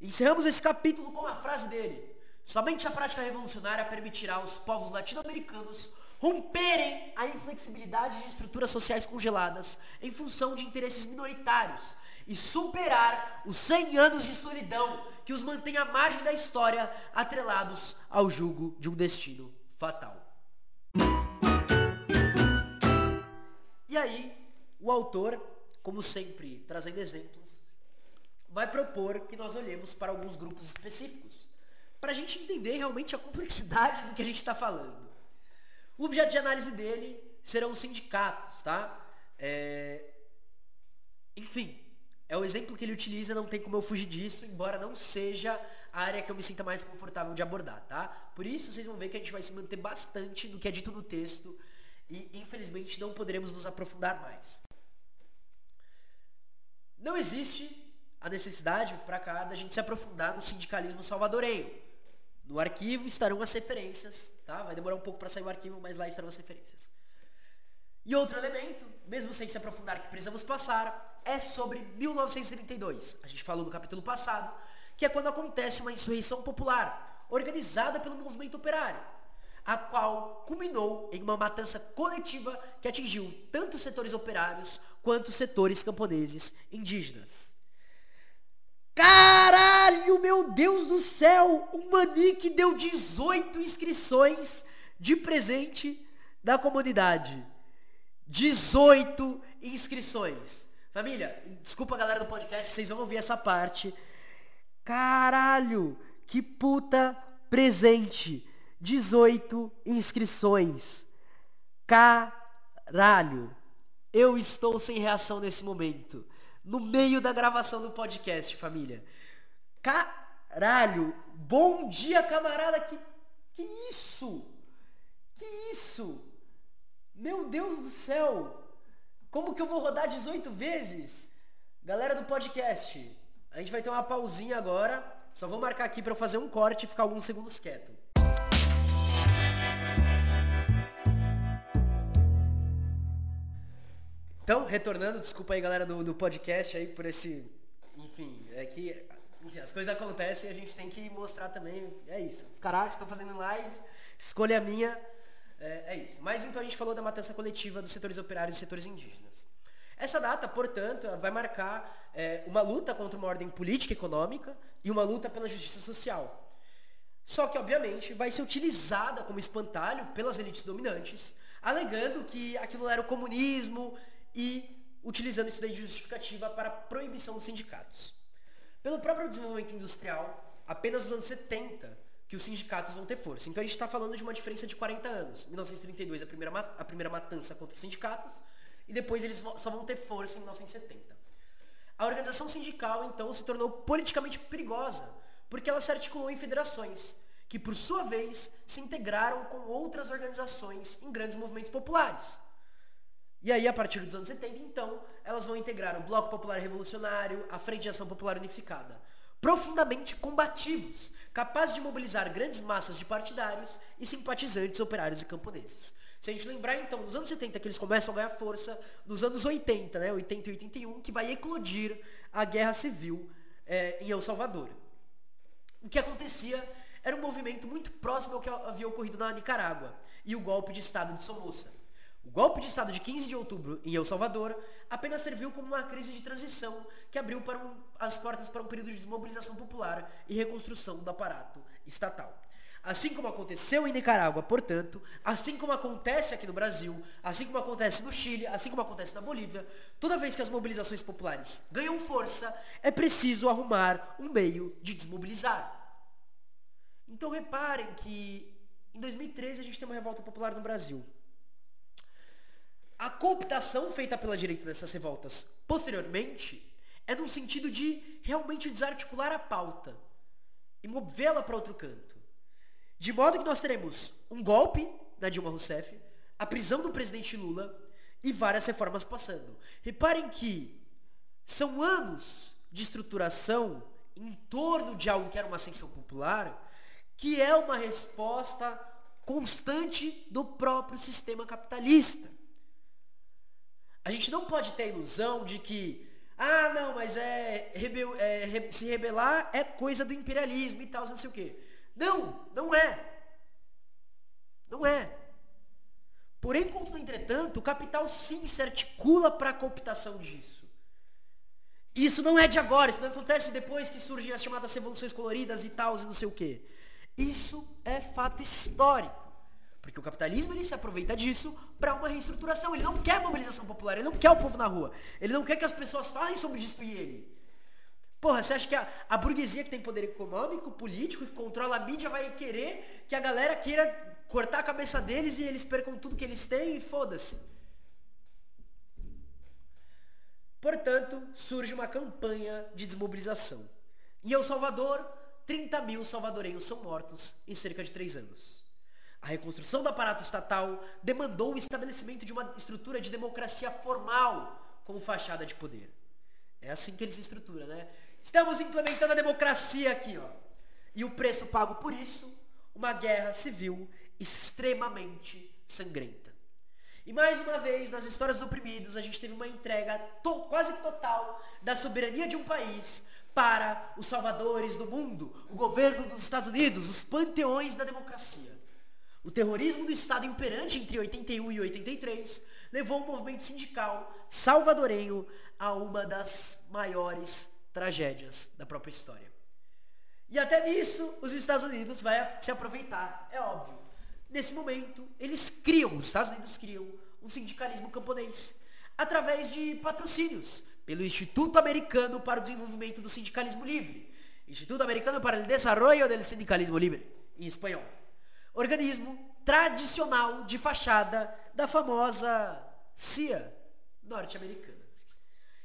Encerramos esse capítulo com a frase dele. Somente a prática revolucionária permitirá aos povos latino-americanos romperem a inflexibilidade de estruturas sociais congeladas em função de interesses minoritários e superar os 100 anos de solidão que os mantém à margem da história, atrelados ao jugo de um destino fatal. E aí, o autor, como sempre, trazendo exemplos, vai propor que nós olhemos para alguns grupos específicos, para a gente entender realmente a complexidade do que a gente está falando. O objeto de análise dele serão os sindicatos, tá? É... Enfim, é o exemplo que ele utiliza, não tem como eu fugir disso, embora não seja a área que eu me sinta mais confortável de abordar, tá? Por isso vocês vão ver que a gente vai se manter bastante no que é dito no texto e infelizmente não poderemos nos aprofundar mais. Não existe a necessidade para cá da gente se aprofundar no sindicalismo salvadorenho. No arquivo estarão as referências, tá? Vai demorar um pouco para sair o arquivo, mas lá estarão as referências. E outro elemento, mesmo sem se aprofundar que precisamos passar, é sobre 1932. A gente falou no capítulo passado, que é quando acontece uma insurreição popular, organizada pelo movimento operário, a qual culminou em uma matança coletiva que atingiu tanto os setores operários quanto os setores camponeses indígenas. Caralho, meu Deus do céu! O Manique deu 18 inscrições de presente da comunidade. 18 inscrições. Família, desculpa a galera do podcast, vocês vão ouvir essa parte. Caralho, que puta presente. 18 inscrições. Caralho. Eu estou sem reação nesse momento. No meio da gravação do podcast, família. Caralho. Bom dia, camarada. Que, que isso? Que isso? Meu Deus do céu! Como que eu vou rodar 18 vezes? Galera do podcast, a gente vai ter uma pausinha agora. Só vou marcar aqui para fazer um corte e ficar alguns segundos quieto. Então, retornando, desculpa aí galera do, do podcast aí por esse. Enfim, é que enfim, as coisas acontecem e a gente tem que mostrar também. É isso. Caralho, estou fazendo live, escolha minha. É, é, isso. Mas então a gente falou da matança coletiva dos setores operários e setores indígenas. Essa data, portanto, vai marcar é, uma luta contra uma ordem política e econômica e uma luta pela justiça social. Só que, obviamente, vai ser utilizada como espantalho pelas elites dominantes, alegando que aquilo era o comunismo e utilizando isso daí de justificativa para a proibição dos sindicatos. Pelo próprio desenvolvimento industrial, apenas nos anos 70 que os sindicatos vão ter força. Então a gente está falando de uma diferença de 40 anos. 1932 a primeira, a primeira matança contra os sindicatos e depois eles só vão ter força em 1970. A organização sindical então se tornou politicamente perigosa porque ela se articulou em federações que por sua vez se integraram com outras organizações em grandes movimentos populares. E aí, a partir dos anos 70, então, elas vão integrar o Bloco Popular Revolucionário, a Frente de Ação Popular Unificada, profundamente combativos, capazes de mobilizar grandes massas de partidários e simpatizantes operários e camponeses. Se a gente lembrar, então, nos anos 70 que eles começam a ganhar força, nos anos 80, né, 80 e 81, que vai eclodir a guerra civil é, em El Salvador. O que acontecia era um movimento muito próximo ao que havia ocorrido na Nicarágua e o golpe de Estado de Somoza. O golpe de Estado de 15 de outubro em El Salvador apenas serviu como uma crise de transição que abriu um, as portas para um período de desmobilização popular e reconstrução do aparato estatal. Assim como aconteceu em Nicarágua, portanto, assim como acontece aqui no Brasil, assim como acontece no Chile, assim como acontece na Bolívia, toda vez que as mobilizações populares ganham força, é preciso arrumar um meio de desmobilizar. Então reparem que em 2013 a gente tem uma revolta popular no Brasil. A cooptação feita pela direita dessas revoltas posteriormente é no sentido de realmente desarticular a pauta e movê-la para outro canto. De modo que nós teremos um golpe da Dilma Rousseff, a prisão do presidente Lula e várias reformas passando. Reparem que são anos de estruturação em torno de algo que era uma ascensão popular, que é uma resposta constante do próprio sistema capitalista. A gente não pode ter a ilusão de que, ah, não, mas é, rebel, é se rebelar é coisa do imperialismo e tal, não sei o quê. Não, não é. Não é. Porém, contudo, entretanto, o capital sim se articula para a cooptação disso. Isso não é de agora, isso não acontece depois que surgem as chamadas revoluções coloridas e tal, e não sei o quê. Isso é fato histórico. Porque o capitalismo ele se aproveita disso para uma reestruturação. Ele não quer mobilização popular, ele não quer o povo na rua. Ele não quer que as pessoas falem sobre destruir ele. Porra, você acha que a, a burguesia que tem poder econômico, político, que controla a mídia, vai querer que a galera queira cortar a cabeça deles e eles percam tudo que eles têm e foda-se? Portanto, surge uma campanha de desmobilização. Em El Salvador, 30 mil salvadorenhos são mortos em cerca de três anos. A reconstrução do aparato estatal demandou o estabelecimento de uma estrutura de democracia formal como fachada de poder. É assim que ele se estrutura, né? Estamos implementando a democracia aqui, ó. E o preço pago por isso, uma guerra civil extremamente sangrenta. E mais uma vez, nas histórias dos oprimidos, a gente teve uma entrega to quase total da soberania de um país para os salvadores do mundo, o governo dos Estados Unidos, os panteões da democracia. O terrorismo do Estado imperante entre 81 e 83 levou o movimento sindical salvadorenho a uma das maiores tragédias da própria história. E até nisso, os Estados Unidos vai se aproveitar, é óbvio. Nesse momento, eles criam, os Estados Unidos criam um sindicalismo camponês através de patrocínios pelo Instituto Americano para o Desenvolvimento do Sindicalismo Livre, Instituto Americano para o Desarrollo del Sindicalismo Livre, em espanhol. Organismo tradicional de fachada da famosa CIA norte-americana.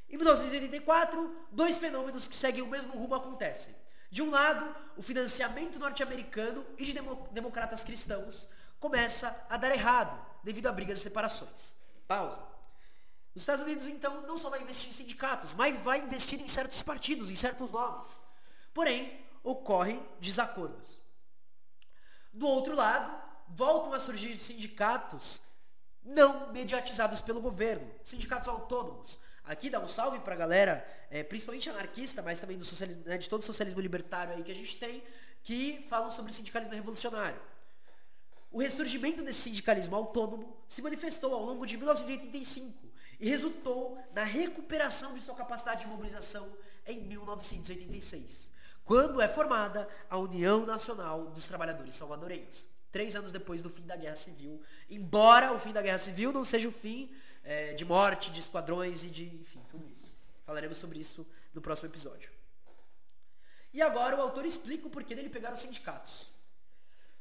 Em 1984, dois fenômenos que seguem o mesmo rumo acontecem. De um lado, o financiamento norte-americano e de democratas cristãos começa a dar errado devido a brigas e separações. Pausa. Os Estados Unidos, então, não só vai investir em sindicatos, mas vai investir em certos partidos, em certos nomes. Porém, ocorrem desacordos. Do outro lado, voltam a surgir sindicatos não mediatizados pelo governo, sindicatos autônomos. Aqui dá um salve para a galera, é, principalmente anarquista, mas também do socialismo, né, de todo o socialismo libertário aí que a gente tem, que falam sobre sindicalismo revolucionário. O ressurgimento desse sindicalismo autônomo se manifestou ao longo de 1985 e resultou na recuperação de sua capacidade de mobilização em 1986, quando é formada a União Nacional dos Trabalhadores Salvadorenhos, três anos depois do fim da Guerra Civil, embora o fim da Guerra Civil não seja o fim é, de morte, de esquadrões e de, enfim, tudo isso. Falaremos sobre isso no próximo episódio. E agora o autor explica o porquê dele pegar os sindicatos.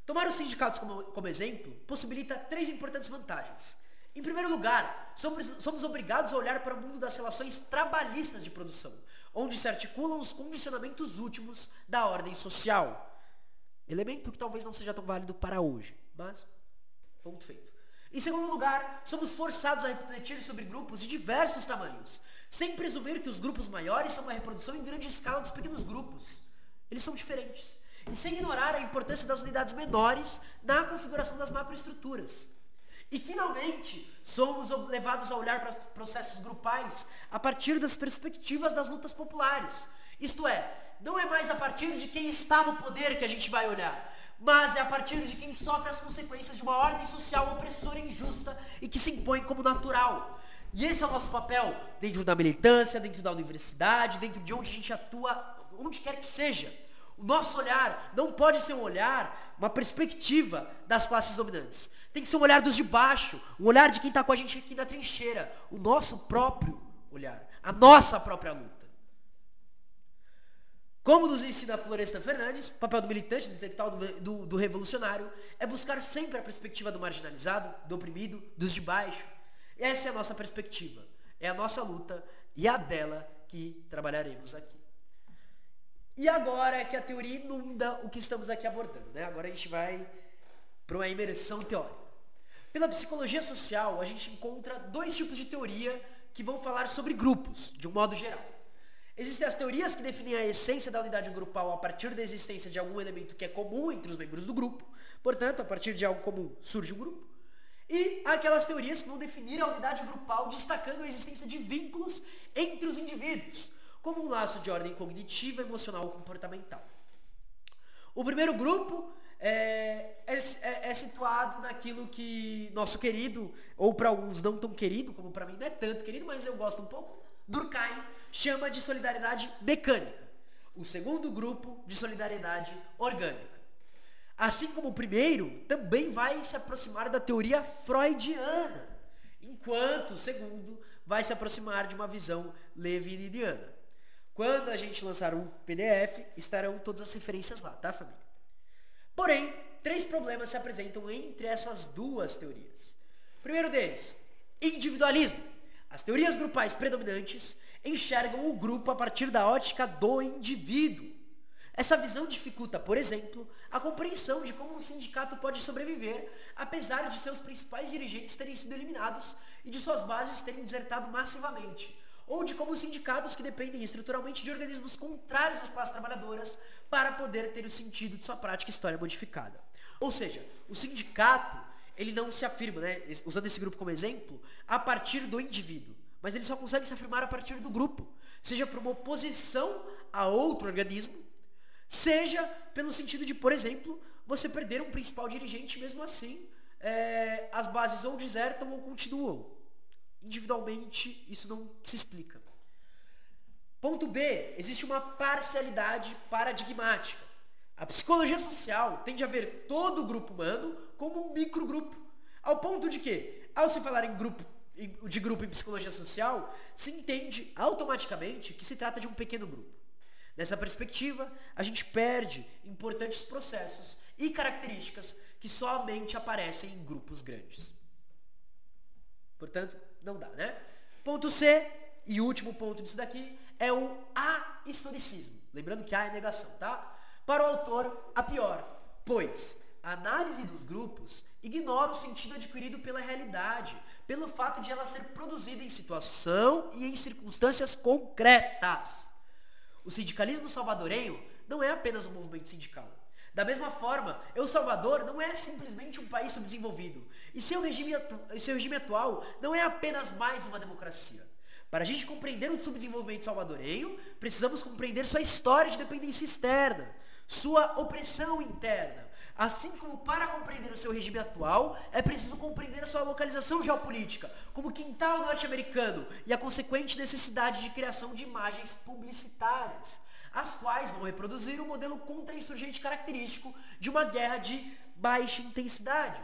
Tomar os sindicatos como, como exemplo possibilita três importantes vantagens. Em primeiro lugar, somos, somos obrigados a olhar para o mundo das relações trabalhistas de produção, onde se articulam os condicionamentos últimos da ordem social. Elemento que talvez não seja tão válido para hoje, mas ponto feito. Em segundo lugar, somos forçados a refletir sobre grupos de diversos tamanhos, sem presumir que os grupos maiores são uma reprodução em grande escala dos pequenos grupos. Eles são diferentes e sem ignorar a importância das unidades menores na configuração das macroestruturas. E finalmente, somos levados a olhar para processos grupais a partir das perspectivas das lutas populares. Isto é, não é mais a partir de quem está no poder que a gente vai olhar, mas é a partir de quem sofre as consequências de uma ordem social opressora e injusta e que se impõe como natural. E esse é o nosso papel dentro da militância, dentro da universidade, dentro de onde a gente atua, onde quer que seja. O nosso olhar não pode ser um olhar, uma perspectiva das classes dominantes. Tem que ser um olhar dos de baixo, um olhar de quem está com a gente aqui na trincheira. O nosso próprio olhar, a nossa própria luta. Como nos ensina a Floresta Fernandes, o papel do militante, do intelectual, do, do, do revolucionário, é buscar sempre a perspectiva do marginalizado, do oprimido, dos de baixo. Essa é a nossa perspectiva. É a nossa luta e a dela que trabalharemos aqui. E agora é que a teoria inunda o que estamos aqui abordando. Né? Agora a gente vai para uma imersão teórica. Pela psicologia social, a gente encontra dois tipos de teoria que vão falar sobre grupos, de um modo geral. Existem as teorias que definem a essência da unidade grupal a partir da existência de algum elemento que é comum entre os membros do grupo. Portanto, a partir de algo comum surge um grupo. E aquelas teorias que vão definir a unidade grupal destacando a existência de vínculos entre os indivíduos, como um laço de ordem cognitiva, emocional ou comportamental. O primeiro grupo é, é, é, é situado naquilo que nosso querido, ou para alguns não tão querido, como para mim não é tanto querido, mas eu gosto um pouco, Durkheim chama de solidariedade mecânica. O segundo grupo de solidariedade orgânica. Assim como o primeiro, também vai se aproximar da teoria freudiana, enquanto o segundo vai se aproximar de uma visão leviniana. Quando a gente lançar um PDF, estarão todas as referências lá, tá, família? Porém, três problemas se apresentam entre essas duas teorias. O primeiro deles, individualismo. As teorias grupais predominantes enxergam o grupo a partir da ótica do indivíduo. Essa visão dificulta, por exemplo, a compreensão de como um sindicato pode sobreviver, apesar de seus principais dirigentes terem sido eliminados e de suas bases terem desertado massivamente, ou de como os sindicatos que dependem estruturalmente de organismos contrários às classes trabalhadoras para poder ter o sentido de sua prática história modificada. Ou seja, o sindicato, ele não se afirma, né, usando esse grupo como exemplo, a partir do indivíduo, mas ele só consegue se afirmar a partir do grupo, seja por uma oposição a outro organismo, seja pelo sentido de, por exemplo, você perder um principal dirigente, mesmo assim, é, as bases ou desertam ou continuam. Individualmente, isso não se explica. Ponto B, existe uma parcialidade paradigmática. A psicologia social tende a ver todo o grupo humano como um microgrupo, ao ponto de que, ao se falar em grupo de grupo em psicologia social, se entende automaticamente que se trata de um pequeno grupo. Nessa perspectiva, a gente perde importantes processos e características que somente aparecem em grupos grandes. Portanto, não dá, né? Ponto C, e último ponto disso daqui, é o ahistoricismo. Lembrando que A é negação, tá? Para o autor, a pior, pois a análise dos grupos ignora o sentido adquirido pela realidade, pelo fato de ela ser produzida em situação e em circunstâncias concretas. O sindicalismo salvadorenho não é apenas um movimento sindical. Da mesma forma, El Salvador não é simplesmente um país subdesenvolvido. E seu regime, seu regime atual não é apenas mais uma democracia. Para a gente compreender o subdesenvolvimento salvadorenho, precisamos compreender sua história de dependência externa, sua opressão interna. Assim como para compreender o seu regime atual, é preciso compreender a sua localização geopolítica, como quintal norte-americano e a consequente necessidade de criação de imagens publicitárias as quais vão reproduzir o modelo contra-insurgente característico de uma guerra de baixa intensidade.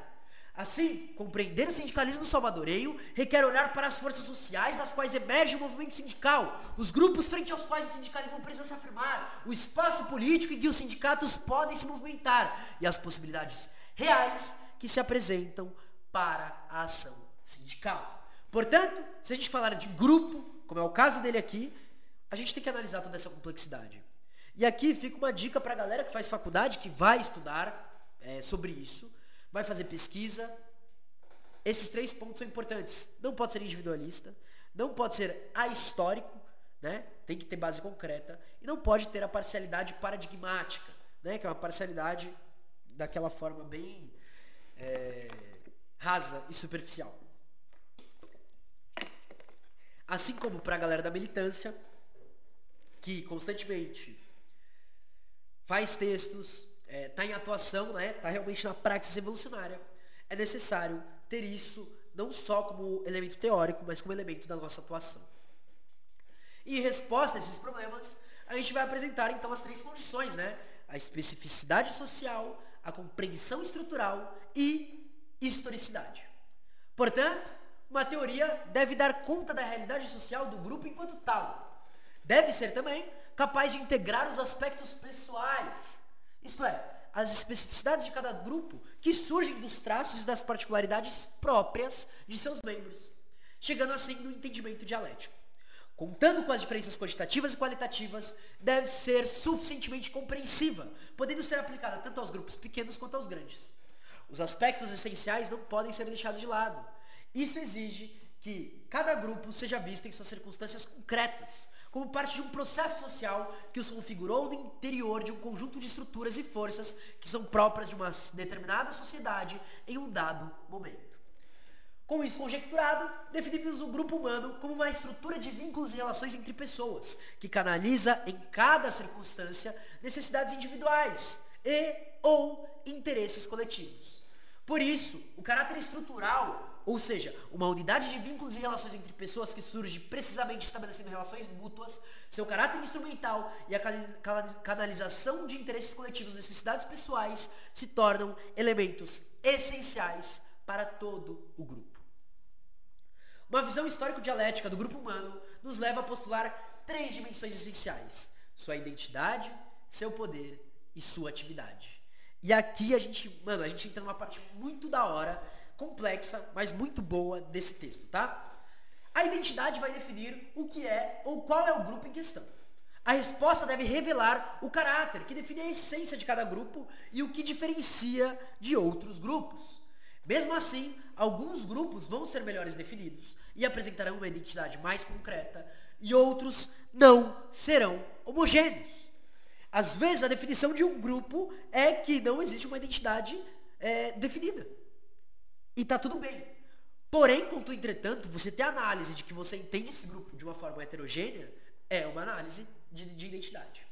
Assim, compreender o sindicalismo salvadoreio requer olhar para as forças sociais das quais emerge o movimento sindical, os grupos frente aos quais o sindicalismo precisa se afirmar, o espaço político em que os sindicatos podem se movimentar e as possibilidades reais que se apresentam para a ação sindical. Portanto, se a gente falar de grupo, como é o caso dele aqui, a gente tem que analisar toda essa complexidade. E aqui fica uma dica para a galera que faz faculdade, que vai estudar é, sobre isso, vai fazer pesquisa. Esses três pontos são importantes. Não pode ser individualista, não pode ser ahistórico, né? tem que ter base concreta, e não pode ter a parcialidade paradigmática, né? que é uma parcialidade daquela forma bem é, rasa e superficial. Assim como para a galera da militância, que constantemente faz textos, está é, tá em atuação, está né, tá realmente na praxis revolucionária, é necessário ter isso não só como elemento teórico, mas como elemento da nossa atuação. E em resposta a esses problemas, a gente vai apresentar então as três condições, né? A especificidade social, a compreensão estrutural e historicidade. Portanto, uma teoria deve dar conta da realidade social do grupo enquanto tal, Deve ser também capaz de integrar os aspectos pessoais, isto é, as especificidades de cada grupo que surgem dos traços e das particularidades próprias de seus membros, chegando assim no entendimento dialético. Contando com as diferenças quantitativas e qualitativas, deve ser suficientemente compreensiva, podendo ser aplicada tanto aos grupos pequenos quanto aos grandes. Os aspectos essenciais não podem ser deixados de lado. Isso exige que cada grupo seja visto em suas circunstâncias concretas, como parte de um processo social que os configurou no interior de um conjunto de estruturas e forças que são próprias de uma determinada sociedade em um dado momento. Com isso conjecturado, definimos o grupo humano como uma estrutura de vínculos e relações entre pessoas, que canaliza em cada circunstância necessidades individuais e ou interesses coletivos. Por isso, o caráter estrutural ou seja, uma unidade de vínculos e relações entre pessoas que surge precisamente estabelecendo relações mútuas, seu caráter instrumental e a canalização de interesses coletivos, necessidades pessoais se tornam elementos essenciais para todo o grupo. Uma visão histórico-dialética do grupo humano nos leva a postular três dimensões essenciais: sua identidade, seu poder e sua atividade. E aqui a gente, mano, a gente entra numa parte muito da hora complexa, mas muito boa desse texto, tá? A identidade vai definir o que é ou qual é o grupo em questão. A resposta deve revelar o caráter, que define a essência de cada grupo e o que diferencia de outros grupos. Mesmo assim, alguns grupos vão ser melhores definidos e apresentarão uma identidade mais concreta, e outros não serão homogêneos. Às vezes, a definição de um grupo é que não existe uma identidade é, definida. E está tudo bem. Porém, contudo, entretanto, você ter análise de que você entende esse grupo de uma forma heterogênea é uma análise de, de identidade.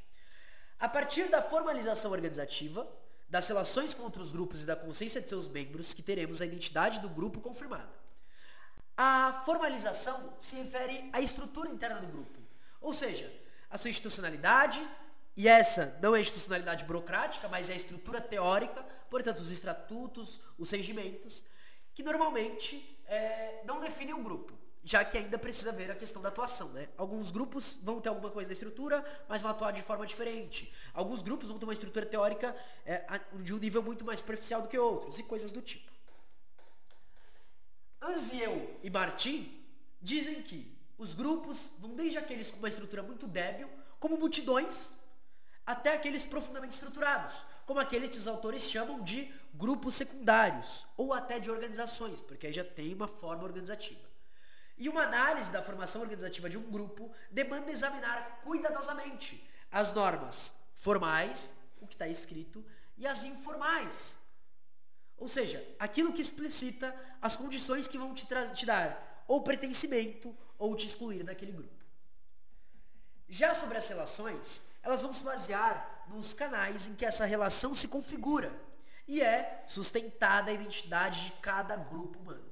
A partir da formalização organizativa, das relações com outros grupos e da consciência de seus membros, que teremos a identidade do grupo confirmada. A formalização se refere à estrutura interna do grupo, ou seja, a sua institucionalidade, e essa não é institucionalidade burocrática, mas é a estrutura teórica, portanto, os estatutos, os regimentos, que normalmente é, não definem um grupo já que ainda precisa ver a questão da atuação, né? Alguns grupos vão ter alguma coisa da estrutura, mas vão atuar de forma diferente. Alguns grupos vão ter uma estrutura teórica é, de um nível muito mais superficial do que outros, e coisas do tipo. Anziel e Martin dizem que os grupos vão desde aqueles com uma estrutura muito débil, como multidões, até aqueles profundamente estruturados, como aqueles que os autores chamam de grupos secundários, ou até de organizações, porque aí já tem uma forma organizativa. E uma análise da formação organizativa de um grupo demanda examinar cuidadosamente as normas formais, o que está escrito, e as informais. Ou seja, aquilo que explicita as condições que vão te, te dar ou pertencimento ou te excluir daquele grupo. Já sobre as relações, elas vão se basear nos canais em que essa relação se configura e é sustentada a identidade de cada grupo humano.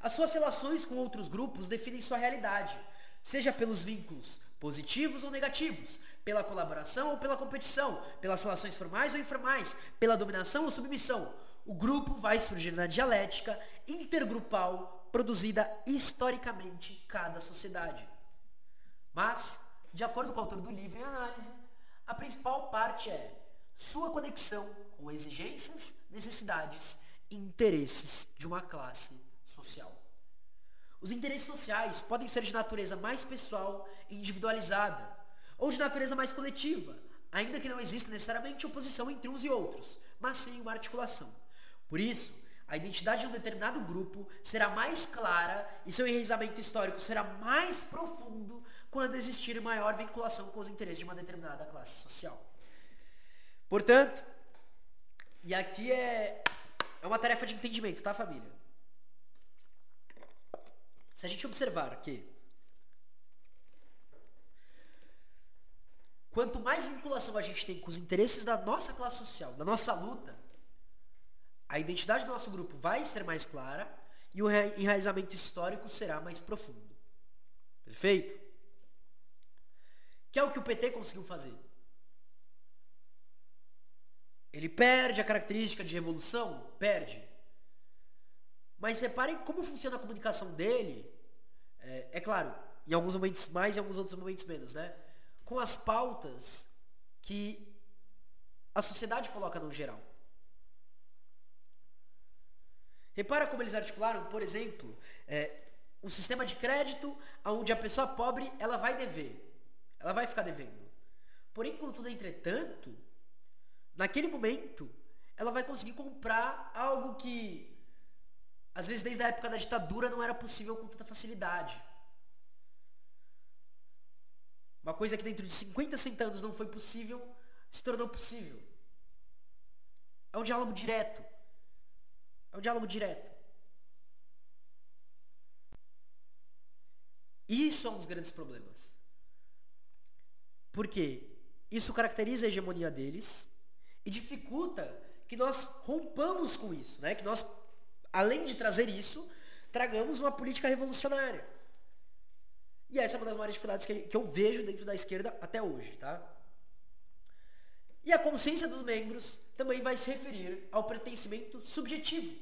As suas relações com outros grupos definem sua realidade, seja pelos vínculos positivos ou negativos, pela colaboração ou pela competição, pelas relações formais ou informais, pela dominação ou submissão. O grupo vai surgir na dialética intergrupal produzida historicamente em cada sociedade. Mas, de acordo com o autor do livro em análise, a principal parte é sua conexão com exigências, necessidades e interesses de uma classe social. Os interesses sociais podem ser de natureza mais pessoal e individualizada, ou de natureza mais coletiva, ainda que não exista necessariamente oposição entre uns e outros, mas sim uma articulação. Por isso, a identidade de um determinado grupo será mais clara e seu enraizamento histórico será mais profundo quando existir maior vinculação com os interesses de uma determinada classe social. Portanto, e aqui é, é uma tarefa de entendimento, tá, família? Se a gente observar que quanto mais vinculação a gente tem com os interesses da nossa classe social, da nossa luta, a identidade do nosso grupo vai ser mais clara e o enraizamento histórico será mais profundo. Perfeito? Que é o que o PT conseguiu fazer. Ele perde a característica de revolução? Perde. Mas reparem como funciona a comunicação dele. É, é claro, em alguns momentos mais e em alguns outros momentos menos, né? Com as pautas que a sociedade coloca no geral. Repara como eles articularam, por exemplo, é, um sistema de crédito onde a pessoa pobre ela vai dever. Ela vai ficar devendo. Porém, contudo, entretanto, naquele momento, ela vai conseguir comprar algo que às vezes, desde a época da ditadura, não era possível com tanta facilidade. Uma coisa que dentro de 50, 60 anos não foi possível, se tornou possível. É um diálogo direto. É um diálogo direto. Isso é um dos grandes problemas. Por quê? Isso caracteriza a hegemonia deles e dificulta que nós rompamos com isso, né? que nós além de trazer isso, tragamos uma política revolucionária. E essa é uma das maiores dificuldades que, eu vejo dentro da esquerda até hoje, tá? E a consciência dos membros também vai se referir ao pertencimento subjetivo.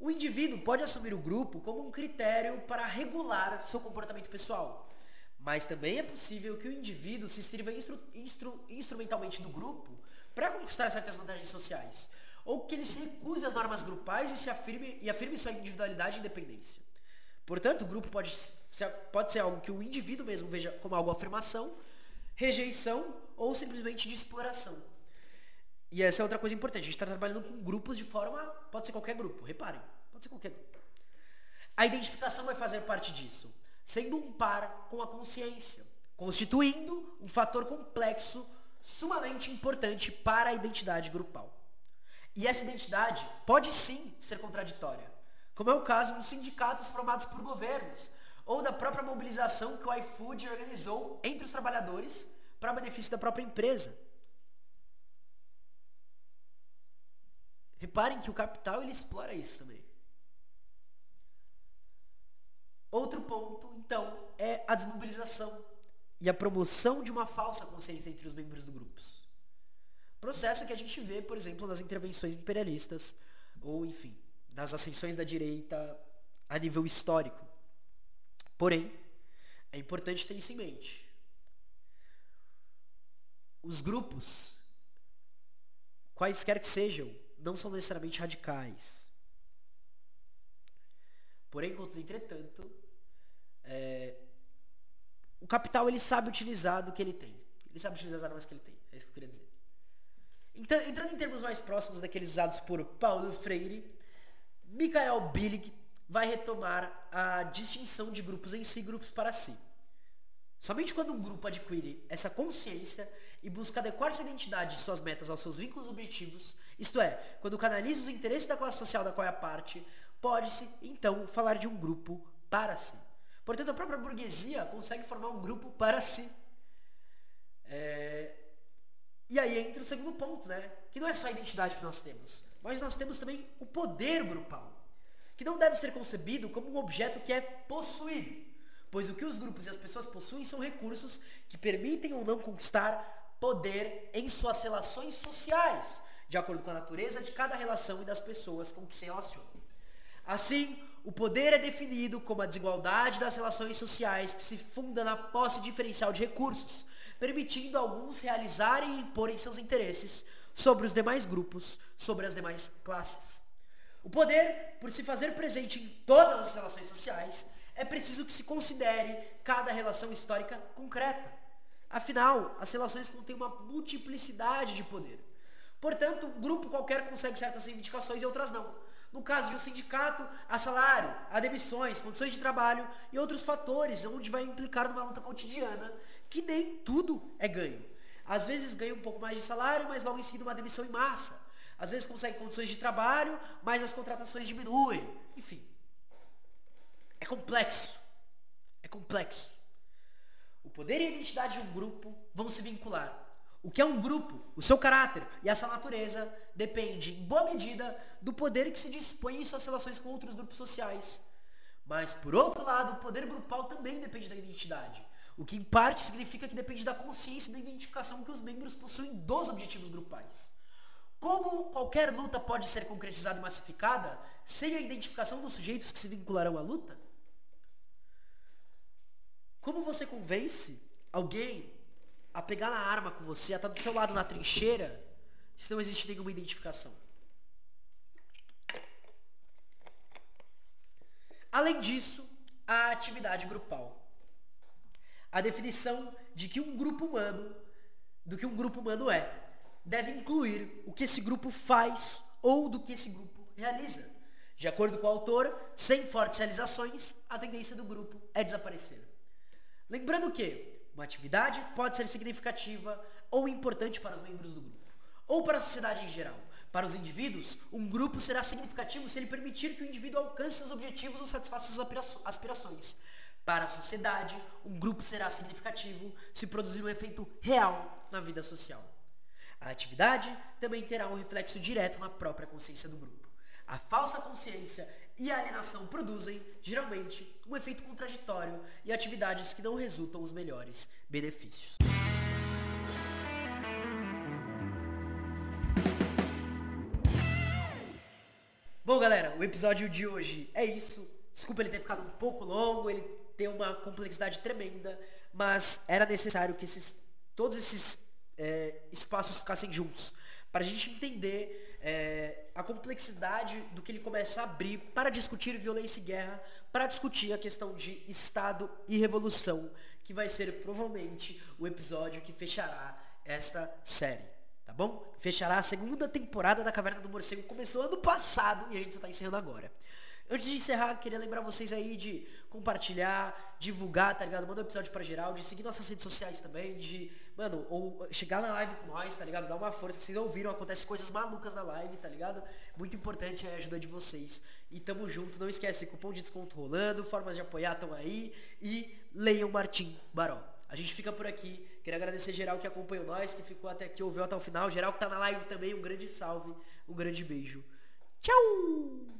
O indivíduo pode assumir o grupo como um critério para regular seu comportamento pessoal, mas também é possível que o indivíduo se sirva instru instru instrumentalmente do grupo para conquistar certas vantagens sociais, ou que ele se recuse às normas grupais e, se afirme, e afirme sua individualidade e independência. Portanto, o grupo pode Pode ser algo que o indivíduo mesmo veja como algo afirmação, rejeição ou simplesmente de exploração. E essa é outra coisa importante. A gente está trabalhando com grupos de forma. Pode ser qualquer grupo, reparem. Pode ser qualquer grupo. A identificação vai fazer parte disso, sendo um par com a consciência, constituindo um fator complexo sumamente importante para a identidade grupal. E essa identidade pode sim ser contraditória, como é o caso dos sindicatos formados por governos, ou da própria mobilização que o iFood organizou entre os trabalhadores para benefício da própria empresa. Reparem que o capital ele explora isso também. Outro ponto, então, é a desmobilização e a promoção de uma falsa consciência entre os membros do grupo. Processo que a gente vê, por exemplo, nas intervenções imperialistas ou, enfim, nas ascensões da direita a nível histórico. Porém, é importante ter isso em mente. Os grupos, quaisquer que sejam, não são necessariamente radicais. Porém, entretanto, é, o capital ele sabe utilizar do que ele tem. Ele sabe utilizar as armas que ele tem. É isso que eu queria dizer. Então, entrando em termos mais próximos daqueles usados por Paulo Freire, Michael Billig vai retomar a distinção de grupos em si, grupos para si. Somente quando um grupo adquire essa consciência e busca adequar sua identidade e suas metas aos seus vínculos objetivos, isto é, quando canaliza os interesses da classe social da qual é parte, pode-se, então, falar de um grupo para si. Portanto, a própria burguesia consegue formar um grupo para si. É... E aí entra o segundo ponto, né? Que não é só a identidade que nós temos, mas nós temos também o poder grupal, que não deve ser concebido como um objeto que é possuído, pois o que os grupos e as pessoas possuem são recursos que permitem ou não conquistar poder em suas relações sociais, de acordo com a natureza de cada relação e das pessoas com que se relacionam. Assim, o poder é definido como a desigualdade das relações sociais que se funda na posse diferencial de recursos, permitindo alguns realizarem e imporem seus interesses sobre os demais grupos, sobre as demais classes. O poder, por se fazer presente em todas as relações sociais, é preciso que se considere cada relação histórica concreta. Afinal, as relações contêm uma multiplicidade de poder. Portanto, um grupo qualquer consegue certas reivindicações e outras não. No caso de um sindicato, há salário, há demissões, condições de trabalho e outros fatores onde vai implicar numa luta cotidiana que nem tudo é ganho. Às vezes ganha um pouco mais de salário, mas logo em seguida uma demissão em massa. Às vezes consegue condições de trabalho, mas as contratações diminuem. Enfim. É complexo. É complexo. O poder e a identidade de um grupo vão se vincular o que é um grupo, o seu caráter e essa natureza depende, em boa medida, do poder que se dispõe em suas relações com outros grupos sociais. Mas, por outro lado, o poder grupal também depende da identidade, o que em parte significa que depende da consciência e da identificação que os membros possuem dos objetivos grupais. Como qualquer luta pode ser concretizada e massificada sem a identificação dos sujeitos que se vincularão à luta? Como você convence alguém a pegar na arma com você, a estar do seu lado na trincheira, se não existe nenhuma identificação. Além disso, a atividade grupal. A definição de que um grupo humano, do que um grupo humano é, deve incluir o que esse grupo faz ou do que esse grupo realiza. De acordo com o autor, sem fortes realizações, a tendência do grupo é desaparecer. Lembrando que uma atividade pode ser significativa ou importante para os membros do grupo, ou para a sociedade em geral. Para os indivíduos, um grupo será significativo se ele permitir que o indivíduo alcance seus objetivos ou satisfaça suas aspirações. Para a sociedade, um grupo será significativo se produzir um efeito real na vida social. A atividade também terá um reflexo direto na própria consciência do grupo. A falsa consciência e a alienação produzem, geralmente, um efeito contraditório e atividades que não resultam os melhores benefícios. Bom, galera, o episódio de hoje é isso. Desculpa ele ter ficado um pouco longo, ele tem uma complexidade tremenda, mas era necessário que esses, todos esses é, espaços ficassem juntos para a gente entender é, a complexidade do que ele começa a abrir para discutir violência e guerra, para discutir a questão de Estado e revolução, que vai ser provavelmente o episódio que fechará esta série. Tá bom? Fechará a segunda temporada da Caverna do Morcego. Começou ano passado e a gente só está encerrando agora. Antes de encerrar, queria lembrar vocês aí de compartilhar, divulgar, tá ligado? Manda um episódio pra geral, de seguir nossas redes sociais também, de, mano, ou chegar na live com nós, tá ligado? Dar uma força. Vocês ouviram, acontece coisas malucas na live, tá ligado? Muito importante é a ajuda de vocês. E tamo junto, não esquece, cupom de desconto rolando, formas de apoiar estão aí. E leiam Martim Baró. A gente fica por aqui. Queria agradecer geral que acompanhou nós, que ficou até aqui, ouviu até o final. Geral que tá na live também, um grande salve, um grande beijo. Tchau!